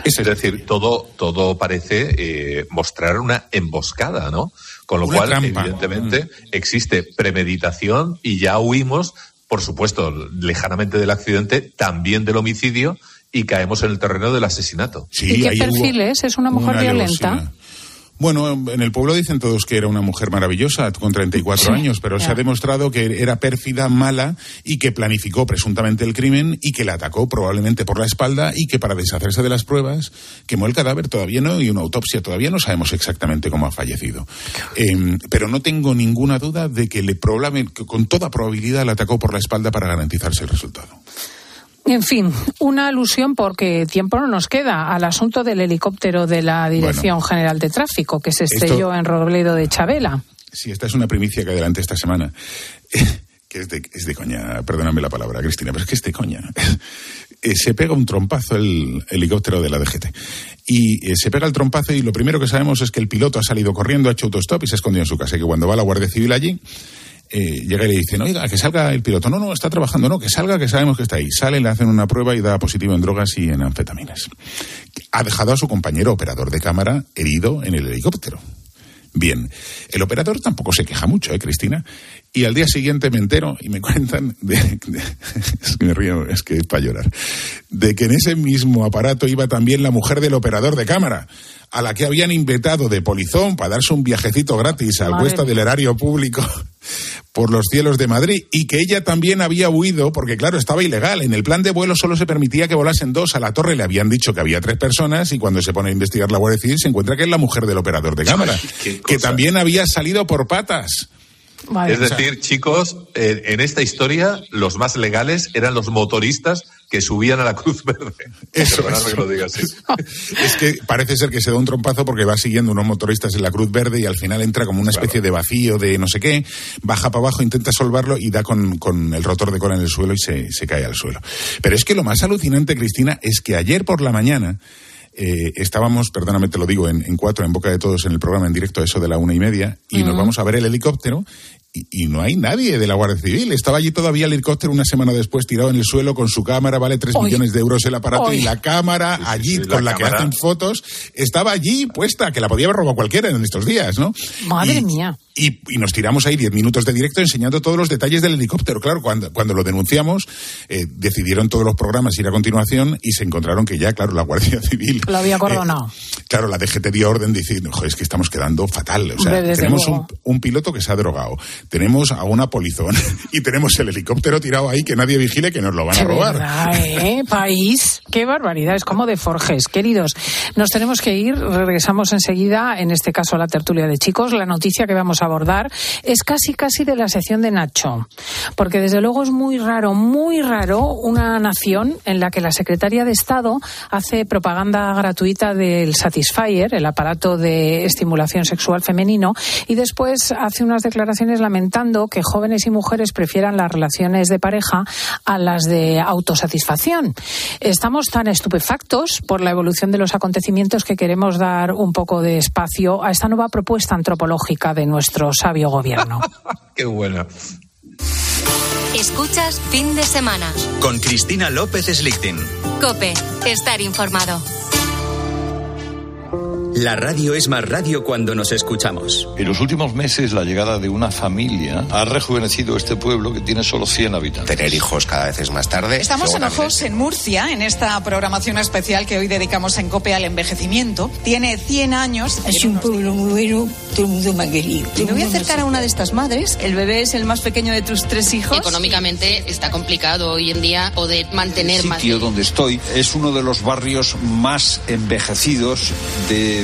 Es decir, todo, todo parece eh, mostrar una emboscada, ¿no? Con lo Una cual, trampa. evidentemente, existe premeditación y ya huimos, por supuesto, lejanamente del accidente, también del homicidio y caemos en el terreno del asesinato. ¿Y qué perfil es? ¿Es una mujer violenta? Bueno, en el pueblo dicen todos que era una mujer maravillosa con 34 Sí, años, pero se ha demostrado que era pérfida, mala y que planificó presuntamente el crimen y que la atacó probablemente por la espalda y que para deshacerse de las pruebas quemó el cadáver todavía no y una autopsia todavía no sabemos exactamente cómo ha fallecido. Eh, pero no tengo ninguna duda de que le probable- con toda probabilidad la atacó por la espalda para garantizarse el resultado. En fin, una alusión porque tiempo no nos queda al asunto del helicóptero de la Dirección General de Tráfico que se estrelló en Robledo de Chabela. Sí, esta es una primicia que adelante esta semana. [LAUGHS] que es de, es de coña, perdóname la palabra, Cristina, pero es que es de coña. [LAUGHS] Eh, se pega un trompazo el helicóptero de la DGT. Y eh, se pega el trompazo y lo primero que sabemos es que el piloto ha salido corriendo, ha hecho autostop y se ha escondido en su casa. Y que cuando va la Guardia Civil allí, eh, llega y le dicen, oiga, que salga el piloto. No, no, está trabajando, no, que salga, que sabemos que está ahí. Sale, le hacen una prueba y da positivo en drogas y en anfetaminas. Ha dejado a su compañero operador de cámara herido en el helicóptero. Bien, el operador tampoco se queja mucho, ¿eh, Cristina? Y al día siguiente me entero y me cuentan, de, [LAUGHS] es que me río, es que para llorar, de que en ese mismo aparato iba también la mujer del operador de cámara, a la que habían invitado de polizón para darse un viajecito gratis al cuesta del erario público por los cielos de Madrid y que ella también había huido porque claro estaba ilegal. En el plan de vuelo solo se permitía que volasen dos a la torre. Le habían dicho que había tres personas y cuando se pone a investigar la Guardia Civil se encuentra que es la mujer del operador de cámara que también había salido por patas. Es decir, chicos, en esta historia los más legales eran los motoristas que subían a la Cruz Verde. [LAUGHS] Eso es. Que lo digas [LAUGHS] es que parece ser que se da un trompazo porque va siguiendo unos motoristas en la Cruz Verde y al final entra como una especie de vacío de no sé qué, baja para abajo, intenta solvarlo y da con, con el rotor de cola en el suelo y se, se cae al suelo. Pero es que lo más alucinante, Cristina, es que ayer por la mañana eh, estábamos, perdóname, te lo digo, en, cuatro, en boca de todos, en el programa en directo, eso de la una y media, y nos vamos a ver el helicóptero y, no hay nadie de la Guardia Civil. Estaba allí todavía el helicóptero una semana después tirado en el suelo con su cámara, vale tres millones de euros el aparato y la cámara allí con la, que hacen fotos estaba allí puesta, que la podía haber robado cualquiera en estos días, ¿no? Madre mía. Y, nos tiramos ahí diez minutos de directo enseñando todos los detalles del helicóptero. Claro, cuando, cuando lo denunciamos, eh, decidieron todos los programas ir a continuación y se encontraron que ya, claro, la Guardia [LAUGHS] Civil. Lo había. Eh, claro, la DGT dio orden diciendo, joder, es que estamos quedando fatal. O sea, tenemos un, un, piloto que se ha drogado, tenemos a una polizón [LAUGHS] y tenemos el helicóptero tirado ahí que nadie vigile que nos lo van a robar. ¿eh? [LAUGHS] País, qué barbaridad, es como de Forges. Queridos, nos tenemos que ir, regresamos enseguida, en este caso a la tertulia de chicos. La noticia que vamos a abordar es casi, casi de la sección de Nacho, porque desde luego es muy raro, muy raro una nación en la que la secretaria de Estado hace propaganda gratuita del Satisfyer, el aparato de estimulación sexual femenino, y después hace unas declaraciones lamentando que jóvenes y mujeres prefieran las relaciones de pareja a las de autosatisfacción. Estamos tan estupefactos por la evolución de los acontecimientos que queremos dar un poco de espacio a esta nueva propuesta antropológica de nuestro sabio gobierno. [LAUGHS] Qué buena. Escuchas fin de semana. Con Cristina López Slichting. Cope, estar informado. La radio es más radio cuando nos escuchamos. En los últimos meses la llegada de una familia ha rejuvenecido este pueblo que tiene solo 100 habitantes. Tener hijos cada vez es más tarde. Estamos en Ojos, en Murcia, en esta programación especial que hoy dedicamos en COPE al envejecimiento. Tiene 100 años. Es un pueblo muy bueno, todo el mundo me ha querido. Me voy a acercar a una de estas madres. El bebé es el más pequeño de tus tres hijos. Económicamente está complicado hoy en día poder mantener el sitio donde estoy es uno de los barrios más envejecidos de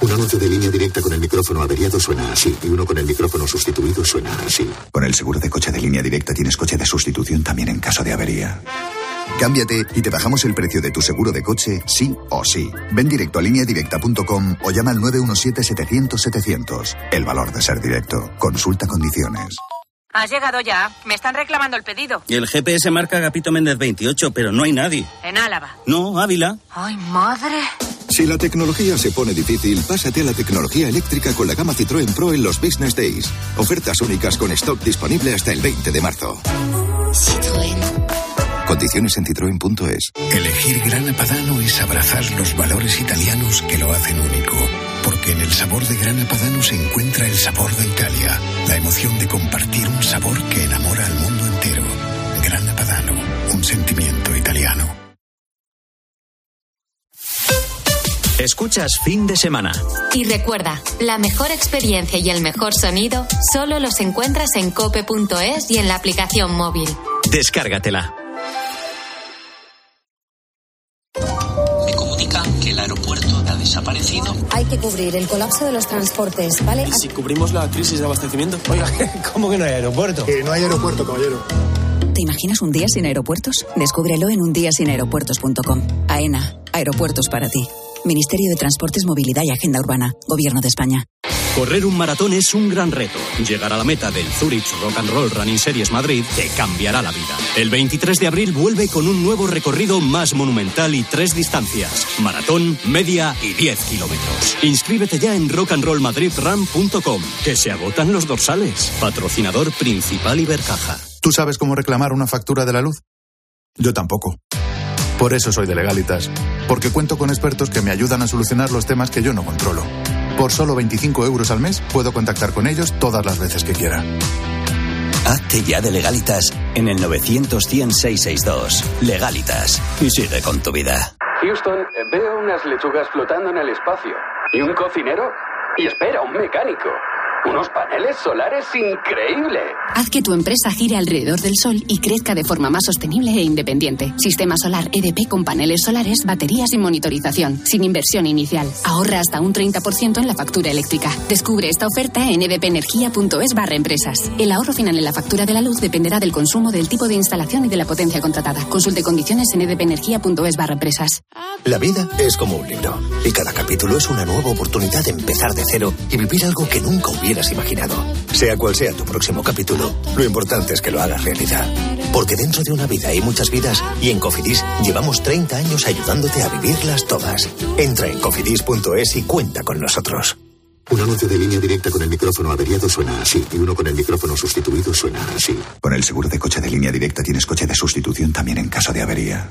Un anuncio de línea directa con el micrófono averiado suena así y uno con el micrófono sustituido suena así. Con el seguro de coche de línea directa tienes coche de sustitución también en caso de avería. Cámbiate y te bajamos el precio de tu seguro de coche sí o sí. Ven directo a lineadirecta.com o llama al 917-700-700. El valor de ser directo. Consulta condiciones. Has llegado ya. Me están reclamando el pedido. El GPS marca Agapito Méndez 28, pero no hay nadie. En Álava. No, Ávila. Ay, madre. Si la tecnología se pone difícil, pásate a la tecnología eléctrica con la gama Citroën Pro en los Business Days. Ofertas únicas con stock disponible hasta el 20 de marzo. Citroën. Condiciones en citroen.es. Elegir Grana Padano es abrazar los valores italianos que lo hacen único. Porque en el sabor de Grana Padano se encuentra el sabor de Italia, la emoción de compartir un sabor que enamora al mundo entero. Grana Padano, un sentimiento italiano. Escuchas fin de semana. Y recuerda, la mejor experiencia y el mejor sonido solo los encuentras en cope.es y en la aplicación móvil. Descárgatela. Me comunican que el aeropuerto ha desaparecido. Hay que cubrir el colapso de los transportes, ¿vale? ¿Y si cubrimos la crisis de abastecimiento? Oiga, [LAUGHS] ¿cómo que no hay aeropuerto? Que no hay aeropuerto, caballero. ¿Te imaginas un día sin aeropuertos? Descúbrelo en undiasinaeropuertos.com. AENA, aeropuertos para ti. Ministerio de Transportes, Movilidad y Agenda Urbana. Gobierno de España. Correr un maratón es un gran reto. Llegar a la meta del Zurich Rock and Roll Running Series Madrid te cambiará la vida. El 23 de abril vuelve con un nuevo recorrido más monumental y tres distancias: maratón, media y 10 kilómetros. Inscríbete ya en rockandrollmadridrun.com, que se agotan los dorsales. Patrocinador principal Ibercaja. ¿Tú sabes cómo reclamar una factura de la luz? Yo tampoco. Por eso soy de Legalitas, porque cuento con expertos que me ayudan a solucionar los temas que yo no controlo. Por solo 25 euros al mes puedo contactar con ellos todas las veces que quiera. Hazte ya de Legalitas en el 900-100-662. Legalitas. Y sigue con tu vida. Houston, veo unas lechugas flotando en el espacio. ¿Y un cocinero? Y espera, un mecánico. Unos paneles solares increíble. Haz que tu empresa gire alrededor del sol y crezca de forma más sostenible e independiente. Sistema solar EDP con paneles solares, baterías y monitorización, sin inversión inicial. Ahorra hasta un 30% en la factura eléctrica. Descubre esta oferta en edpenergia.es barra empresas. El ahorro final en la factura de la luz dependerá del consumo, del tipo de instalación y de la potencia contratada. Consulte condiciones en edpenergia.es barra empresas. La vida es como un libro y cada capítulo es una nueva oportunidad de empezar de cero y vivir algo que nunca hubiera has imaginado. Sea cual sea tu próximo capítulo, lo importante es que lo hagas realidad. Porque dentro de una vida hay muchas vidas y en Cofidis llevamos 30 años ayudándote a vivirlas todas. Entra en cofidis.es y cuenta con nosotros. Un anuncio de línea directa con el micrófono averiado suena así y uno con el micrófono sustituido suena así. Con el seguro de coche de línea directa tienes coche de sustitución también en caso de avería.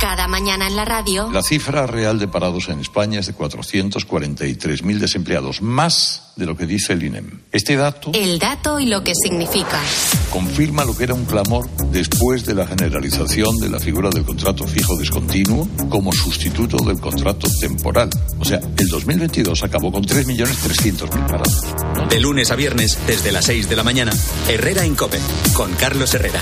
Cada mañana en la radio. La cifra real de parados en España es de 443.000 desempleados, más de lo que dice el INEM. Este dato El dato y lo que significa. confirma lo que era un clamor después de la generalización de la figura del contrato fijo discontinuo como sustituto del contrato temporal. O sea, el 2022 acabó con 3.300.000 parados. De lunes a viernes, desde las 6 de la mañana, Herrera en Cope, con Carlos Herrera.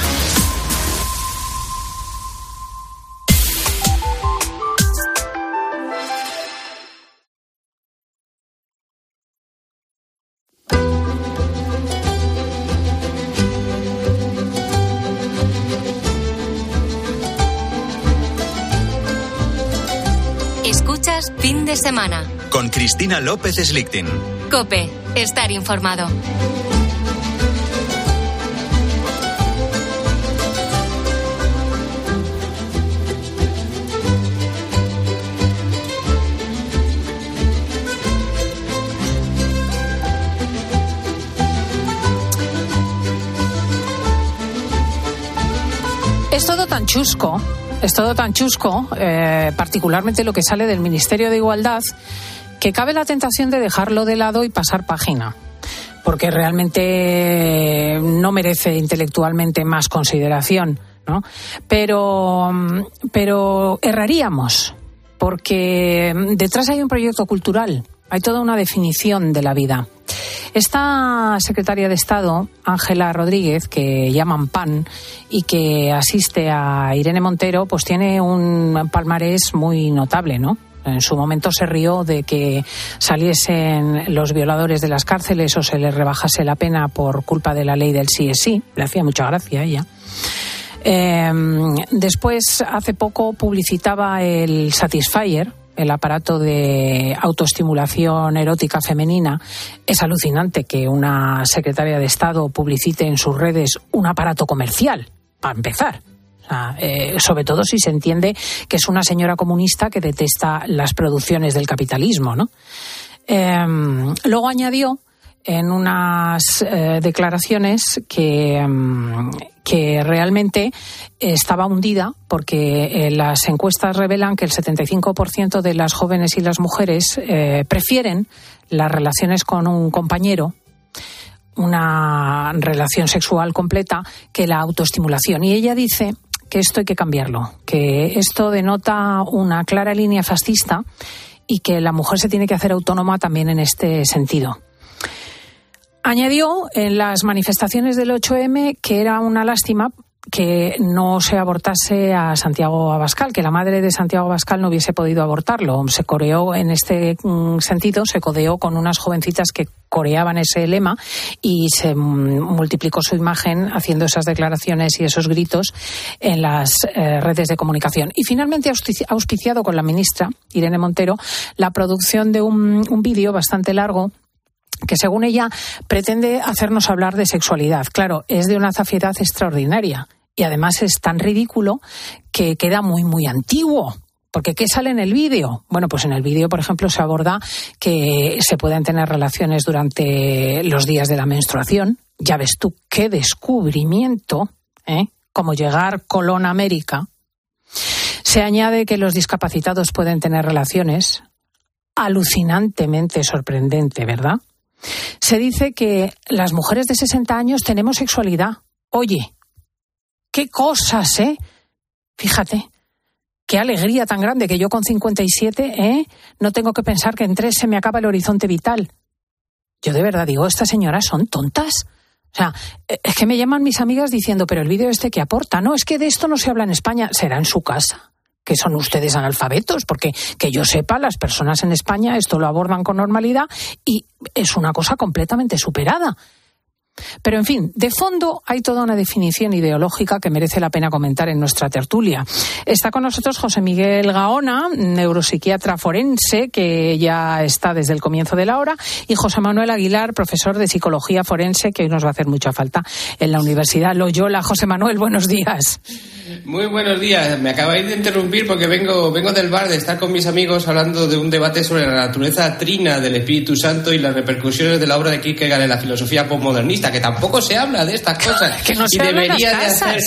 Con Cristina López Slichting. Cope, estar informado. Es todo tan chusco, es todo tan chusco, eh, particularmente lo que sale del Ministerio de Igualdad, que cabe la tentación de dejarlo de lado y pasar página. Porque realmente no merece intelectualmente más consideración, ¿no? Pero, pero erraríamos, porque detrás hay un proyecto cultural, hay toda una definición de la vida. Esta secretaria de Estado, Ángela Rodríguez, que llaman PAN y que asiste a Irene Montero, pues tiene un palmarés muy notable, ¿no? En su momento se rió de que saliesen los violadores de las cárceles o se les rebajase la pena por culpa de la ley del sí es sí. Le hacía mucha gracia a ella. Eh, después, hace poco, publicitaba el Satisfyer, el aparato de autoestimulación erótica femenina. Es alucinante que una secretaria de Estado publicite en sus redes un aparato comercial, para empezar. Sea, eh, sobre todo si se entiende que es una señora comunista que detesta las producciones del capitalismo, ¿no? Eh, luego añadió en unas eh, declaraciones que, mm, que realmente estaba hundida porque eh, las encuestas revelan que el 75% de las jóvenes y las mujeres prefieren las relaciones con un compañero una relación sexual completa que la autoestimulación. Y ella dice que esto hay que cambiarlo, que esto denota una clara línea fascista y que la mujer se tiene que hacer autónoma también en este sentido. Añadió en las manifestaciones del 8M que era una lástima que no se abortase a Santiago Abascal, que la madre de Santiago Abascal no hubiese podido abortarlo. Se coreó en este mm, sentido, se codeó con unas jovencitas que coreaban ese lema y se mm, multiplicó su imagen haciendo esas declaraciones y esos gritos en las eh, redes de comunicación. Y finalmente ha auspiciado con la ministra Irene Montero la producción de un, un vídeo bastante largo que según ella pretende hacernos hablar de sexualidad. Claro, es de una zafiedad extraordinaria y además es tan ridículo que queda muy, muy antiguo. Porque ¿qué sale en el vídeo? Bueno, pues en el vídeo, por ejemplo, se aborda que se pueden tener relaciones durante los días de la menstruación. Ya ves tú qué descubrimiento, ¿eh? Como llegar Colón América. Se añade que los discapacitados pueden tener relaciones. Alucinantemente sorprendente, ¿verdad? Se dice que las mujeres de 60 años tenemos sexualidad. Oye, qué cosas, ¿eh? Fíjate, qué alegría tan grande que yo con 57, ¿eh? No tengo que pensar que en tres se me acaba el horizonte vital. Yo de verdad digo, estas señoras son tontas. O sea, es que me llaman mis amigas diciendo, pero el vídeo este que aporta, no, es que de esto no se habla en España, será en su casa que son ustedes analfabetos, porque que yo sepa, las personas en España esto lo abordan con normalidad y es una cosa completamente superada. Pero, en fin, de fondo hay toda una definición ideológica que merece la pena comentar en nuestra tertulia. Está con nosotros José Miguel Gaona, neuropsiquiatra forense, que ya está desde el comienzo de la hora, y José Manuel Aguilar, profesor de psicología forense, que hoy nos va a hacer mucha falta en la Universidad Loyola. José Manuel, buenos días. Muy buenos días. Me acabáis de interrumpir porque vengo, vengo del bar de estar con mis amigos hablando de un debate sobre la naturaleza trina del Espíritu Santo y las repercusiones de la obra de Kierkegaard en la filosofía postmodernista que tampoco se habla de estas cosas. [LAUGHS] que no y debería de hacer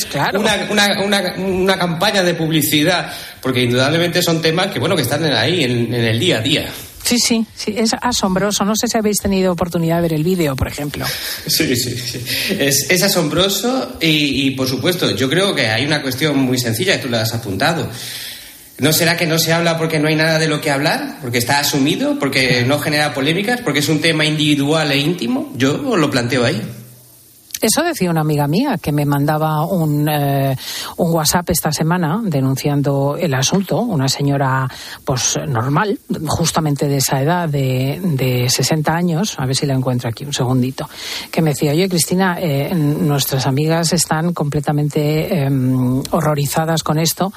una, campaña de publicidad, porque indudablemente son temas que, bueno, que están ahí en, el día a día. Sí, sí, sí, es asombroso. No sé si habéis tenido oportunidad de ver el vídeo, por ejemplo. Sí, sí, sí. Es, asombroso y, y, por supuesto, yo creo que hay una cuestión muy sencilla que tú la has apuntado. ¿No será que no se habla porque no hay nada de lo que hablar? ¿Porque está asumido? ¿Porque no genera polémicas? ¿Porque es un tema individual e íntimo? Yo lo planteo ahí. Eso decía una amiga mía que me mandaba un, eh, un WhatsApp esta semana denunciando el asunto, una señora pues normal, justamente de esa edad, de, de 60 años, a ver si la encuentro aquí un segundito, que me decía, oye Cristina, eh, nuestras amigas están completamente em, horrorizadas con esto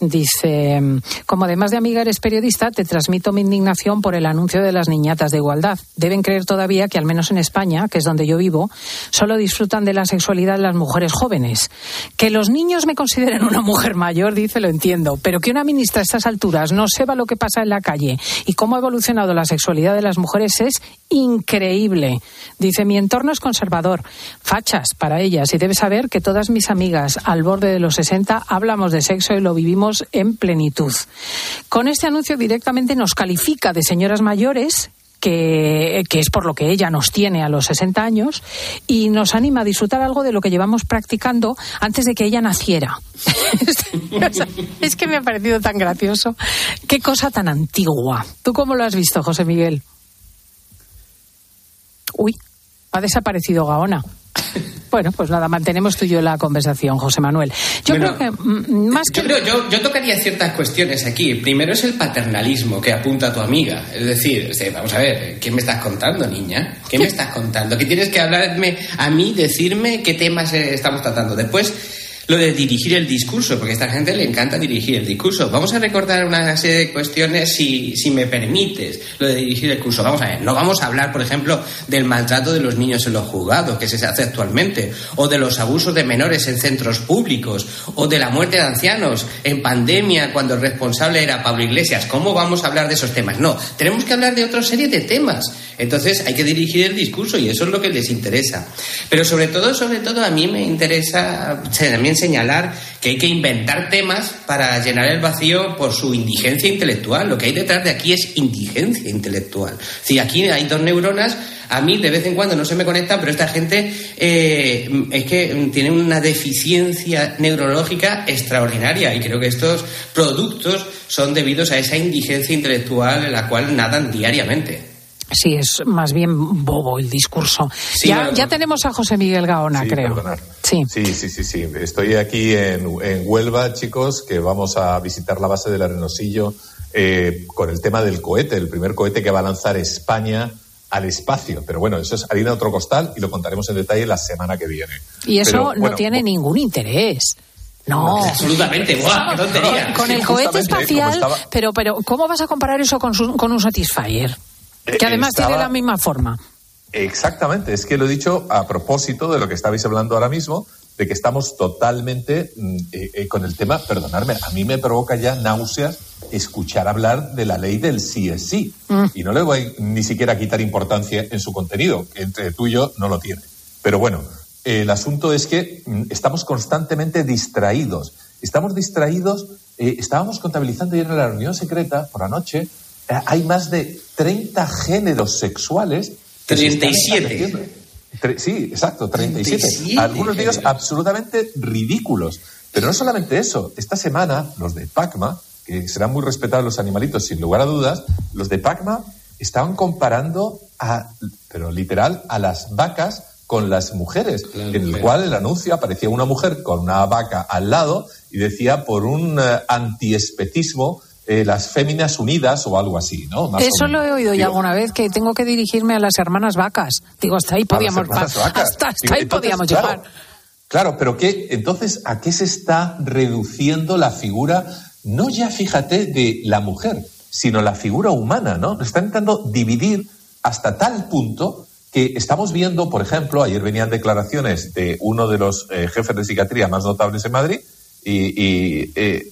Dice, como además de amiga eres periodista, te transmito mi indignación por el anuncio de las niñatas de igualdad. Deben creer todavía que, al menos en España, que es donde yo vivo, solo disfrutan de la sexualidad las mujeres jóvenes. Que los niños me consideren una mujer mayor, dice, lo entiendo, pero que una ministra a estas alturas no sepa lo que pasa en la calle y cómo ha evolucionado la sexualidad de las mujeres es increíble. Dice, mi entorno es conservador, fachas para ellas, y debe saber que todas mis amigas al borde de los 60 hablamos de sexo y lo vivimos en plenitud. Con este anuncio directamente nos califica de señoras mayores que, que, es por lo que ella nos tiene a los 60 años y nos anima a disfrutar algo de lo que llevamos practicando antes de que ella naciera. [LAUGHS] es que me ha parecido tan gracioso. Qué cosa tan antigua. ¿Tú cómo lo has visto, José Miguel? Uy, ha desaparecido Gaona. Bueno, pues nada, mantenemos tú y yo la conversación, José Manuel. Yo creo que mm, más que. Yo, yo, tocaría ciertas cuestiones aquí. Primero es el paternalismo que apunta tu amiga. Es decir, vamos a ver, ¿qué me estás contando, niña? ¿Qué me estás contando? ¿Qué tienes que hablarme a mí, decirme qué temas estamos tratando? Después lo de dirigir el discurso, porque a esta gente le encanta dirigir el discurso. Vamos a recordar una serie de cuestiones, si, si me permites, lo de dirigir el curso. Vamos a ver, no vamos a hablar, por ejemplo, del maltrato de los niños en los juzgados, que se hace actualmente, o de los abusos de menores en centros públicos, o de la muerte de ancianos en pandemia cuando el responsable era Pablo Iglesias. ¿Cómo vamos a hablar de esos temas? No, tenemos que hablar de otra serie de temas. Entonces hay que dirigir el discurso y eso es lo que les interesa. Pero sobre todo, sobre todo, a mí me interesa también señalar, que hay que inventar temas para llenar el vacío por su indigencia intelectual. Lo que hay detrás de aquí es indigencia intelectual. Si aquí hay dos neuronas, a mí de vez en cuando no se me conectan, pero esta gente eh, es que tiene una deficiencia neurológica extraordinaria y creo que estos productos son debidos a esa indigencia intelectual en la cual nadan diariamente. Sí, es más bien bobo el discurso. ya, ya tenemos a José Miguel Gaona, creo. Sí. sí, sí, sí, sí. Estoy aquí en, en, Huelva, chicos, que vamos a visitar la base del Arenosillo eh, con el tema del cohete, el primer cohete que va a lanzar España al espacio. Pero bueno, eso es harina de otro costal y lo contaremos en detalle la semana que viene. Y eso no tiene ningún interés. No, absolutamente. ¡Buah, qué tontería! Con, el cohete espacial, pero, pero ¿cómo vas a comparar eso con, con un Satisfyer? Que además tiene la misma forma. Exactamente, es que lo he dicho a propósito de lo que estabais hablando ahora mismo, de que estamos totalmente mm, eh, eh, con el tema, perdonadme, a mí me provoca ya náuseas escuchar hablar de la ley del sí es sí. Mm. Y no le voy ni siquiera a quitar importancia en su contenido, que entre tú y yo no lo tiene. Pero bueno, el asunto es que mm, estamos constantemente distraídos. Estamos distraídos, eh, estábamos contabilizando ayer en la reunión secreta por la noche, hay más de 30 géneros sexuales. 37. Sí, exacto, 37. Algunos de ellos absolutamente ridículos. Pero no solamente eso, esta semana los de PACMA, que serán muy respetados los animalitos sin lugar a dudas, los de PACMA estaban comparando a, pero literal, a las vacas con las mujeres, en el cual el anuncio aparecía una mujer con una vaca al lado y decía por un eh, antiespecismo eh, las féminas unidas o algo así, ¿no? Eso lo he oído ya alguna vez, que tengo que dirigirme a las hermanas vacas. Digo, hasta ahí podíamos, hasta, ahí podíamos llegar. Claro, pero ¿qué, entonces, ¿a qué se está reduciendo la figura, no ya fíjate, de la mujer, sino la figura humana, ¿no? Está intentando dividir hasta tal punto que estamos viendo, por ejemplo, ayer venían declaraciones de uno de los eh, jefes de psiquiatría más notables en Madrid y, eh,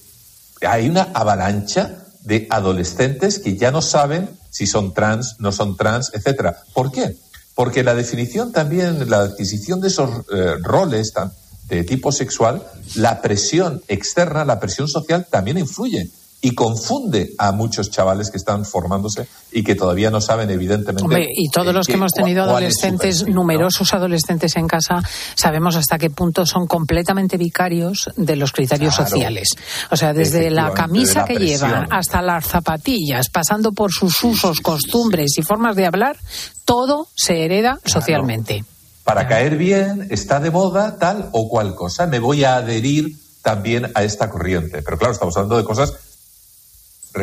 hay una avalancha de adolescentes que ya no saben si son trans, no son trans, etcétera. ¿Por qué? Porque la definición también, la adquisición de esos eh, roles de tipo sexual, la presión externa, la presión social también influye y confunde a muchos chavales que están formándose y que todavía no saben evidentemente. y todos los que hemos tenido adolescentes, numerosos adolescentes en casa, sabemos hasta qué punto son completamente vicarios de los criterios sociales. O sea, desde la camisa que llevan hasta las zapatillas, pasando por sus usos, costumbres y formas de hablar, todo se hereda socialmente. Para caer bien, está de moda tal o cual cosa. Me voy a adherir también a esta corriente. Pero claro, estamos hablando de cosas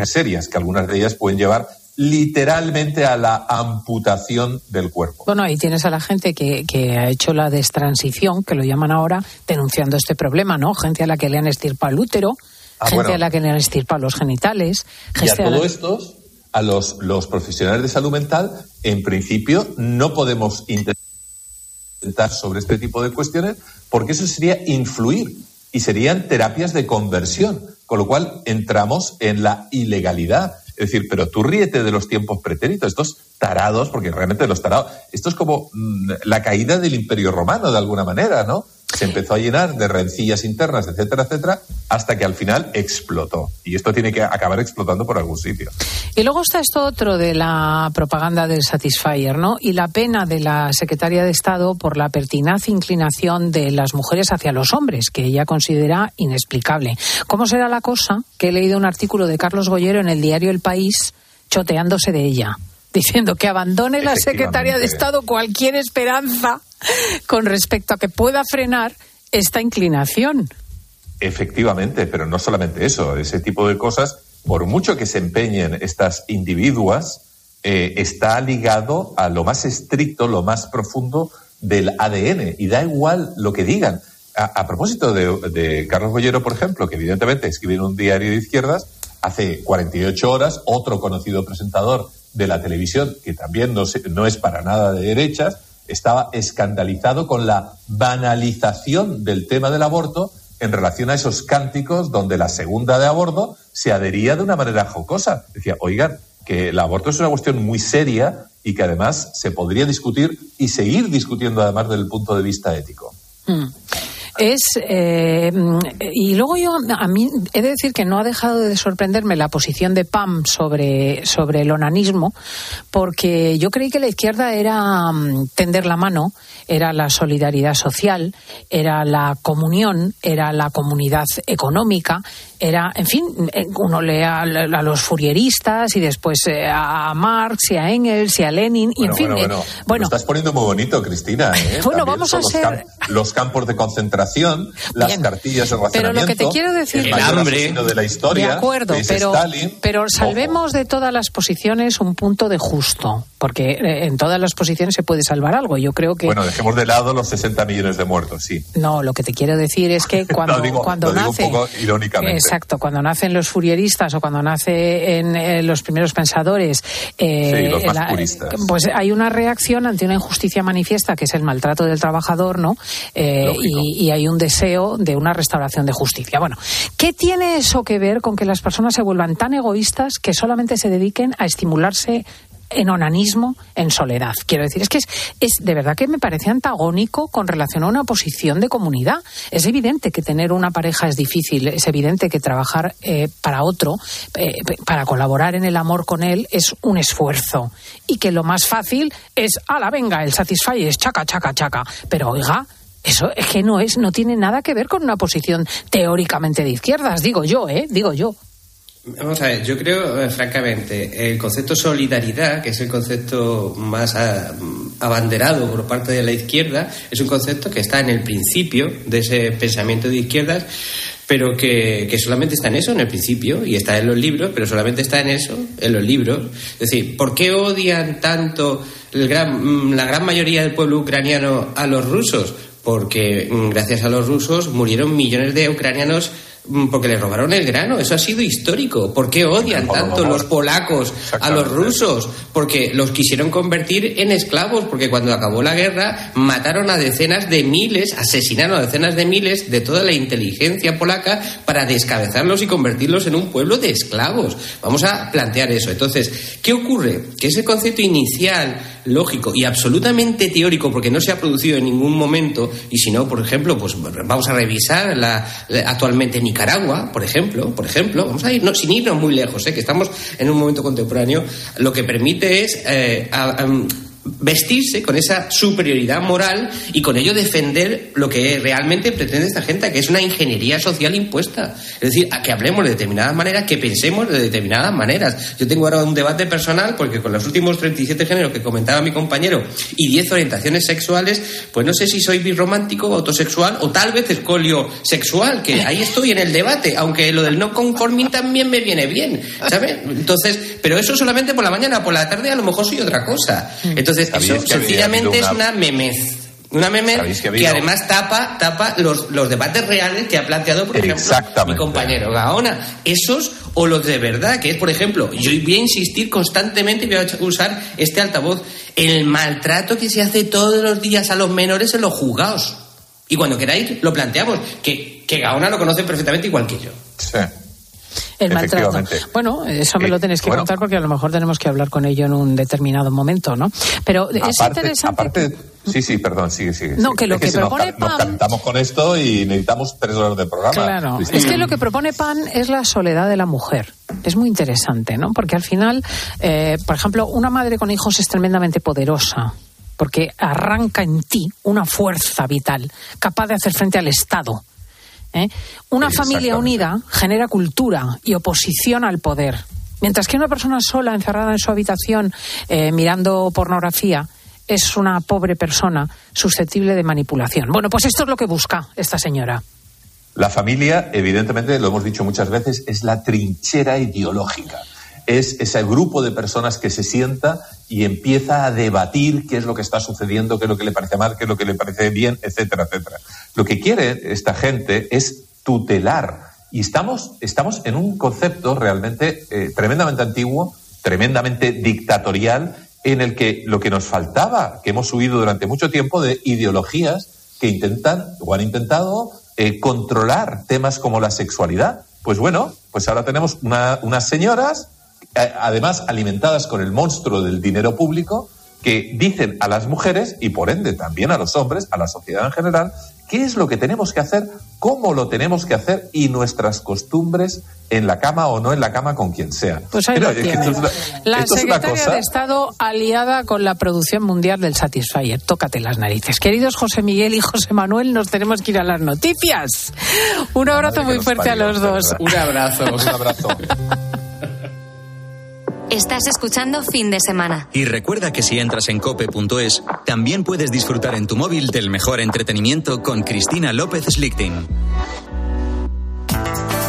serias, que algunas de ellas pueden llevar literalmente a la amputación del cuerpo. Bueno, ahí tienes a la gente que, ha hecho la destransición, que lo llaman ahora, denunciando este problema, ¿no? Gente a la que le han estirpado el útero, ah, gente a la que le han estirpado los genitales. y a todos estos, a los, los profesionales de salud mental, en principio no podemos intentar sobre este tipo de cuestiones porque eso sería influir y serían terapias de conversión con lo cual entramos en la ilegalidad. Es decir, pero tú ríete de los tiempos pretéritos, estos tarados, porque realmente los tarados, esto es como mm, la caída del imperio romano de alguna manera, ¿no? Se empezó a llenar de rencillas internas, etcétera, etcétera, hasta que al final explotó. Y esto tiene que acabar explotando por algún sitio. Y luego está esto otro de la propaganda del Satisfyer, ¿no? Y la pena de la secretaria de Estado por la pertinaz inclinación de las mujeres hacia los hombres, que ella considera inexplicable. ¿Cómo será la cosa? Que he leído un artículo de Carlos Goyero en el diario El País choteándose de ella diciendo que abandone la secretaria de Estado cualquier esperanza con respecto a que pueda frenar esta inclinación. Efectivamente, pero no solamente eso, ese tipo de cosas, por mucho que se empeñen estas individuas, eh, está ligado a lo más estricto, lo más profundo del ADN, y da igual lo que digan. A, propósito de, de, Carlos Bollero, por ejemplo, que evidentemente escribe en un diario de izquierdas, hace 48 horas, otro conocido presentador de la televisión, que también no, es para nada de derechas, estaba escandalizado con la banalización del tema del aborto en relación a esos cánticos donde la segunda de aborto se adhería de una manera jocosa. Decía, oigan, que el aborto es una cuestión muy seria y que además se podría discutir y seguir discutiendo además desde el punto de vista ético. Hmm. Es eh, y luego yo a mí he de decir que no ha dejado de sorprenderme la posición de Pam sobre sobre el onanismo porque yo creí que la izquierda era mm, tender la mano era la solidaridad social era la comunión era la comunidad económica era en fin eh, uno lee a, a los furieristas y después eh, a Marx y a Engels y a Lenin y en fin bueno, eh, bueno, bueno, Lo estás poniendo muy bonito, Cristina. ¿eh? [LAUGHS] Bueno, También vamos a los ser- cam- los campos de concentración, las Bien. cartillas de Pero racionamiento. lo que te quiero decir- el asesino de la historia. De acuerdo, pero, Stalin. pero salvemos de todas las posiciones un punto de justo, porque eh, en todas las posiciones se puede salvar algo. Yo creo que Bueno, dejemos de lado los 60 millones de muertos, sí. no, lo que te quiero decir es que [LAUGHS] cuando, Lo digo- cuando lo digo nace un poco irónicamente. Exacto, cuando nacen los furieristas o cuando nacen eh, los primeros pensadores, eh, Sí, los más la- puristas. pues hay una reacción ante una injusticia manifiesta que es el maltrato del trabajador, ¿no? Eh, y, y hay un deseo de una restauración de justicia. Bueno, ¿qué tiene eso que ver con que las personas se vuelvan tan egoístas que solamente se dediquen a estimularse en onanismo, en soledad. Quiero decir, es que es, es de verdad que me parece antagónico con relación a una posición de comunidad. Es evidente que tener una pareja es difícil, es evidente que trabajar eh, para otro, eh, para colaborar en el amor con él, es un esfuerzo. Y que lo más fácil es, ala, venga, el satisfy es chaca, chaca, chaca. Pero oiga, eso es que no es, no tiene nada que ver con una posición teóricamente de izquierdas, digo yo, ¿eh? Digo yo. Vamos a ver, yo creo, eh, francamente, el concepto solidaridad, que es el concepto más ah, abanderado por parte de la izquierda, es un concepto que está en el principio de ese pensamiento de izquierdas, pero que, que solamente está en eso, en el principio, y está en los libros, pero solamente está en eso, en los libros. Es decir, ¿por qué odian tanto el gran- mm, la gran mayoría del pueblo ucraniano a los rusos? Porque mm, gracias a los rusos murieron millones de ucranianos porque les robaron el grano. Eso ha sido histórico. ¿Por qué odian tanto los polacos a los rusos? Porque los quisieron convertir en esclavos, porque cuando acabó la guerra mataron a decenas de miles, asesinaron a decenas de miles de toda la inteligencia polaca para descabezarlos y convertirlos en un pueblo de esclavos. Vamos a plantear eso. Entonces, ¿qué ocurre? Que ese concepto inicial, lógico y absolutamente teórico, porque no se ha producido en ningún momento, y si no, por ejemplo, pues vamos a revisar la, actualmente Nicaragua, por ejemplo, por ejemplo, vamos a ir, no, sin irnos muy lejos, ¿eh? que estamos en un momento contemporáneo, lo que permite es eh, vestirse con esa superioridad moral y con ello defender lo que realmente pretende esta gente, que es una ingeniería social impuesta. Es decir, a que hablemos de determinadas maneras, que pensemos de determinadas maneras. Yo tengo ahora un debate personal porque con los últimos 37 géneros que comentaba mi compañero y 10 orientaciones sexuales, pues no sé si soy birromántico, autosexual o tal vez escolio sexual, que ahí estoy en el debate, aunque lo del no conforming también me viene bien, ¿sabes? Entonces, pero eso solamente por la mañana, por la tarde a lo mejor soy otra cosa. Entonces, ¿Sabéis eso que sencillamente es una- memez. Una memez ¿Sabéis que además tapa, tapa los, los debates reales que ha planteado, por ejemplo, mi compañero Gaona. Esos o los de verdad, que es, por ejemplo, yo voy a insistir constantemente y voy a usar este altavoz, el maltrato que se hace todos los días a los menores en los juzgados. Y cuando queráis, lo planteamos, que, que Gaona lo conoce perfectamente igual que yo. Sí. El maltrato. Bueno, eso me Eh, lo tenéis que bueno. contar porque a lo mejor tenemos que hablar con ello en un determinado momento, ¿no? Pero es aparte, interesante. aparte, sí, sí, perdón, sigue, sigue. No, sigue. que lo Es que nos propone ca- nos, cantamos con esto y necesitamos tres horas de programa. Claro, Cristina. es que lo que propone PAN es la soledad de la mujer. Es muy interesante, ¿no? Porque al final, eh, por ejemplo, una madre con hijos es tremendamente poderosa porque arranca en ti una fuerza vital capaz de hacer frente al Estado. ¿Eh? Una familia unida genera cultura y oposición al poder. Mientras que una persona sola, encerrada en su habitación, eh, mirando pornografía, es una pobre persona susceptible de manipulación. Bueno, pues esto es lo que busca esta señora. La familia, evidentemente, lo hemos dicho muchas veces, es la trinchera ideológica. Es ese grupo de personas que se sienta y empieza a debatir qué es lo que está sucediendo, qué es lo que le parece mal, qué es lo que le parece bien, etcétera, etcétera. Lo que quiere esta gente es tutelar. Y estamos, estamos en un concepto realmente eh, tremendamente antiguo, tremendamente dictatorial, en el que lo que nos faltaba, que hemos subido durante mucho tiempo, de ideologías que intentan o han intentado eh, controlar temas como la sexualidad. Pues bueno, pues ahora tenemos una- unas señoras, además alimentadas con el monstruo del dinero público, que dicen a las mujeres y por ende también a los hombres, a la sociedad en general, qué es lo que tenemos que hacer, cómo lo tenemos que hacer y nuestras costumbres en la cama o no en la cama con quien sea. Pues ahí Pero, lo es que tiene. esto es una- La esto es una secretaria cosa- de Estado aliada con la producción mundial del Satisfyer. Tócate las narices. Queridos José Miguel y José Manuel, nos tenemos que ir a las noticias. Un abrazo muy fuerte a los dos. Un abrazo. Un abrazo. [LAUGHS] Estás escuchando fin de semana. Y recuerda que si entras en cope.es, también puedes disfrutar en tu móvil del mejor entretenimiento con Cristina López Slichting.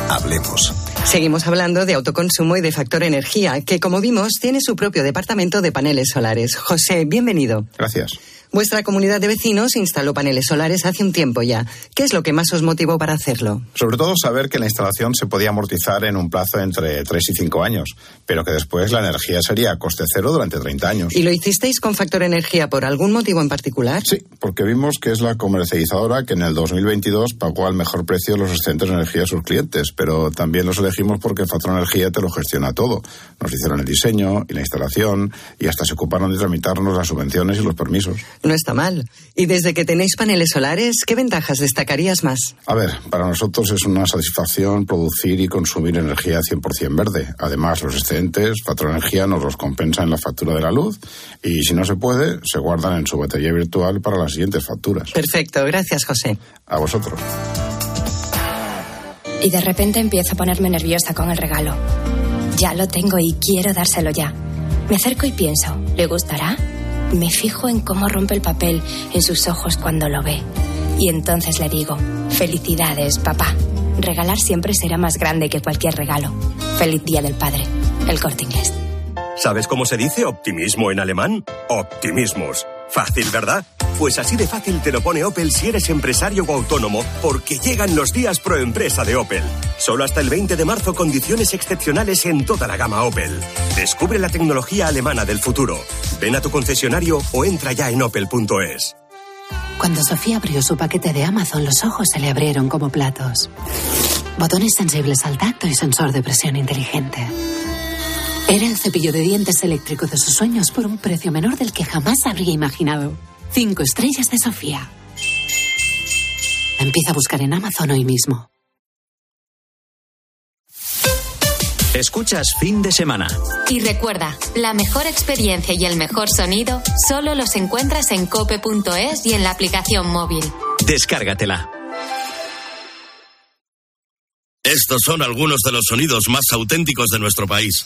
Hablemos. Seguimos hablando de autoconsumo y de factor energía, que como vimos tiene su propio departamento de paneles solares. José, bienvenido. Gracias. Vuestra comunidad de vecinos instaló paneles solares hace un tiempo ya. ¿Qué es lo que más os motivó para hacerlo? Sobre todo saber que la instalación se podía amortizar en un plazo entre 3 y 5 años, pero que después la energía sería a coste cero durante 30 años. ¿Y lo hicisteis con factor energía por algún motivo en particular? Sí, porque vimos que es la comercializadora que en el 2022 pagó al mejor precio los excedentes de energía a sus clientes, pero también los elegimos porque Factor Energía te lo gestiona todo. Nos hicieron el diseño y la instalación y hasta se ocuparon de tramitarnos las subvenciones y los permisos. No está mal. Y desde que tenéis paneles solares, ¿qué ventajas destacarías más? A ver, para nosotros es una satisfacción producir y consumir energía 100% verde. Además, los excedentes, Factor Energía nos los compensa en la factura de la luz y si no se puede, se guardan en su batería virtual para las siguientes facturas. Perfecto, gracias José. A vosotros. Y de repente empiezo a ponerme nerviosa con el regalo. Ya lo tengo y quiero dárselo ya. Me acerco y pienso, ¿le gustará? Me fijo en cómo rompe el papel en sus ojos cuando lo ve. Y entonces le digo, felicidades, papá. Regalar siempre será más grande que cualquier regalo. Feliz Día del Padre. El corte inglés. ¿Sabes cómo se dice optimismo en alemán? Optimismus. Fácil, ¿verdad? Pues así de fácil te lo pone Opel si eres empresario o autónomo, porque llegan los días pro empresa de Opel. Solo hasta el 20 de marzo condiciones excepcionales en toda la gama Opel. Descubre la tecnología alemana del futuro. Ven a tu concesionario o entra ya en opel.es. Cuando Sofía abrió su paquete de Amazon, los ojos se le abrieron como platos. Botones sensibles al tacto y sensor de presión inteligente. Era el cepillo de dientes eléctrico de sus sueños por un precio menor del que jamás habría imaginado. Cinco estrellas de Sofía. Empieza a buscar en Amazon hoy mismo. Escuchas fin de semana. Y recuerda, la mejor experiencia y el mejor sonido solo los encuentras en cope.es y en la aplicación móvil. Descárgatela. Estos son algunos de los sonidos más auténticos de nuestro país.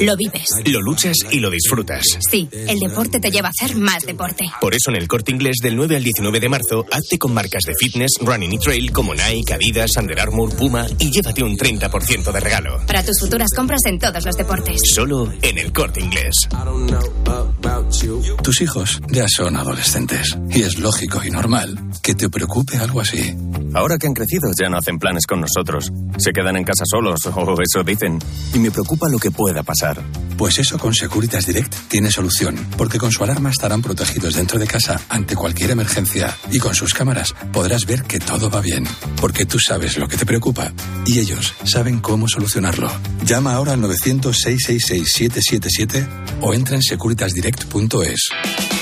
Lo vives. Lo luchas y lo disfrutas. Sí, el deporte te lleva a hacer más deporte. Por eso en el corte inglés del 9 al 19 de marzo, hazte con marcas de fitness, running y trail como Nike, Adidas, Under Armour, Puma y llévate un 30% de regalo. Para tus futuras compras en todos los deportes. Solo en el corte inglés. Tus hijos ya son adolescentes y es lógico y normal que te preocupe algo así. Ahora que han crecido ya no hacen planes con nosotros. Se quedan en casa solos, [LAUGHS] o eso dicen. Y me preocupa lo que pueda pasar. Pues eso con Securitas Direct tiene solución, porque con su alarma estarán protegidos dentro de casa ante cualquier emergencia y con sus cámaras podrás ver que todo va bien, porque tú sabes lo que te preocupa y ellos saben cómo solucionarlo. Llama ahora al 900-666-777 o entra en securitasdirect.es.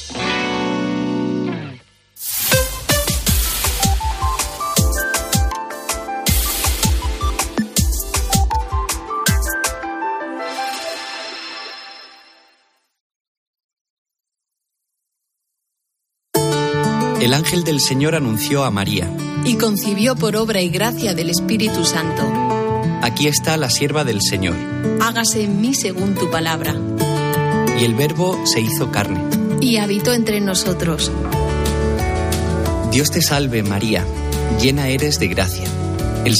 El ángel del Señor anunció a María. Y concibió por obra y gracia del Espíritu Santo. Aquí está la sierva del Señor. Hágase en mí según tu palabra. Y el Verbo se hizo carne. Y habitó entre nosotros. Dios te salve María, llena eres de gracia. El Señor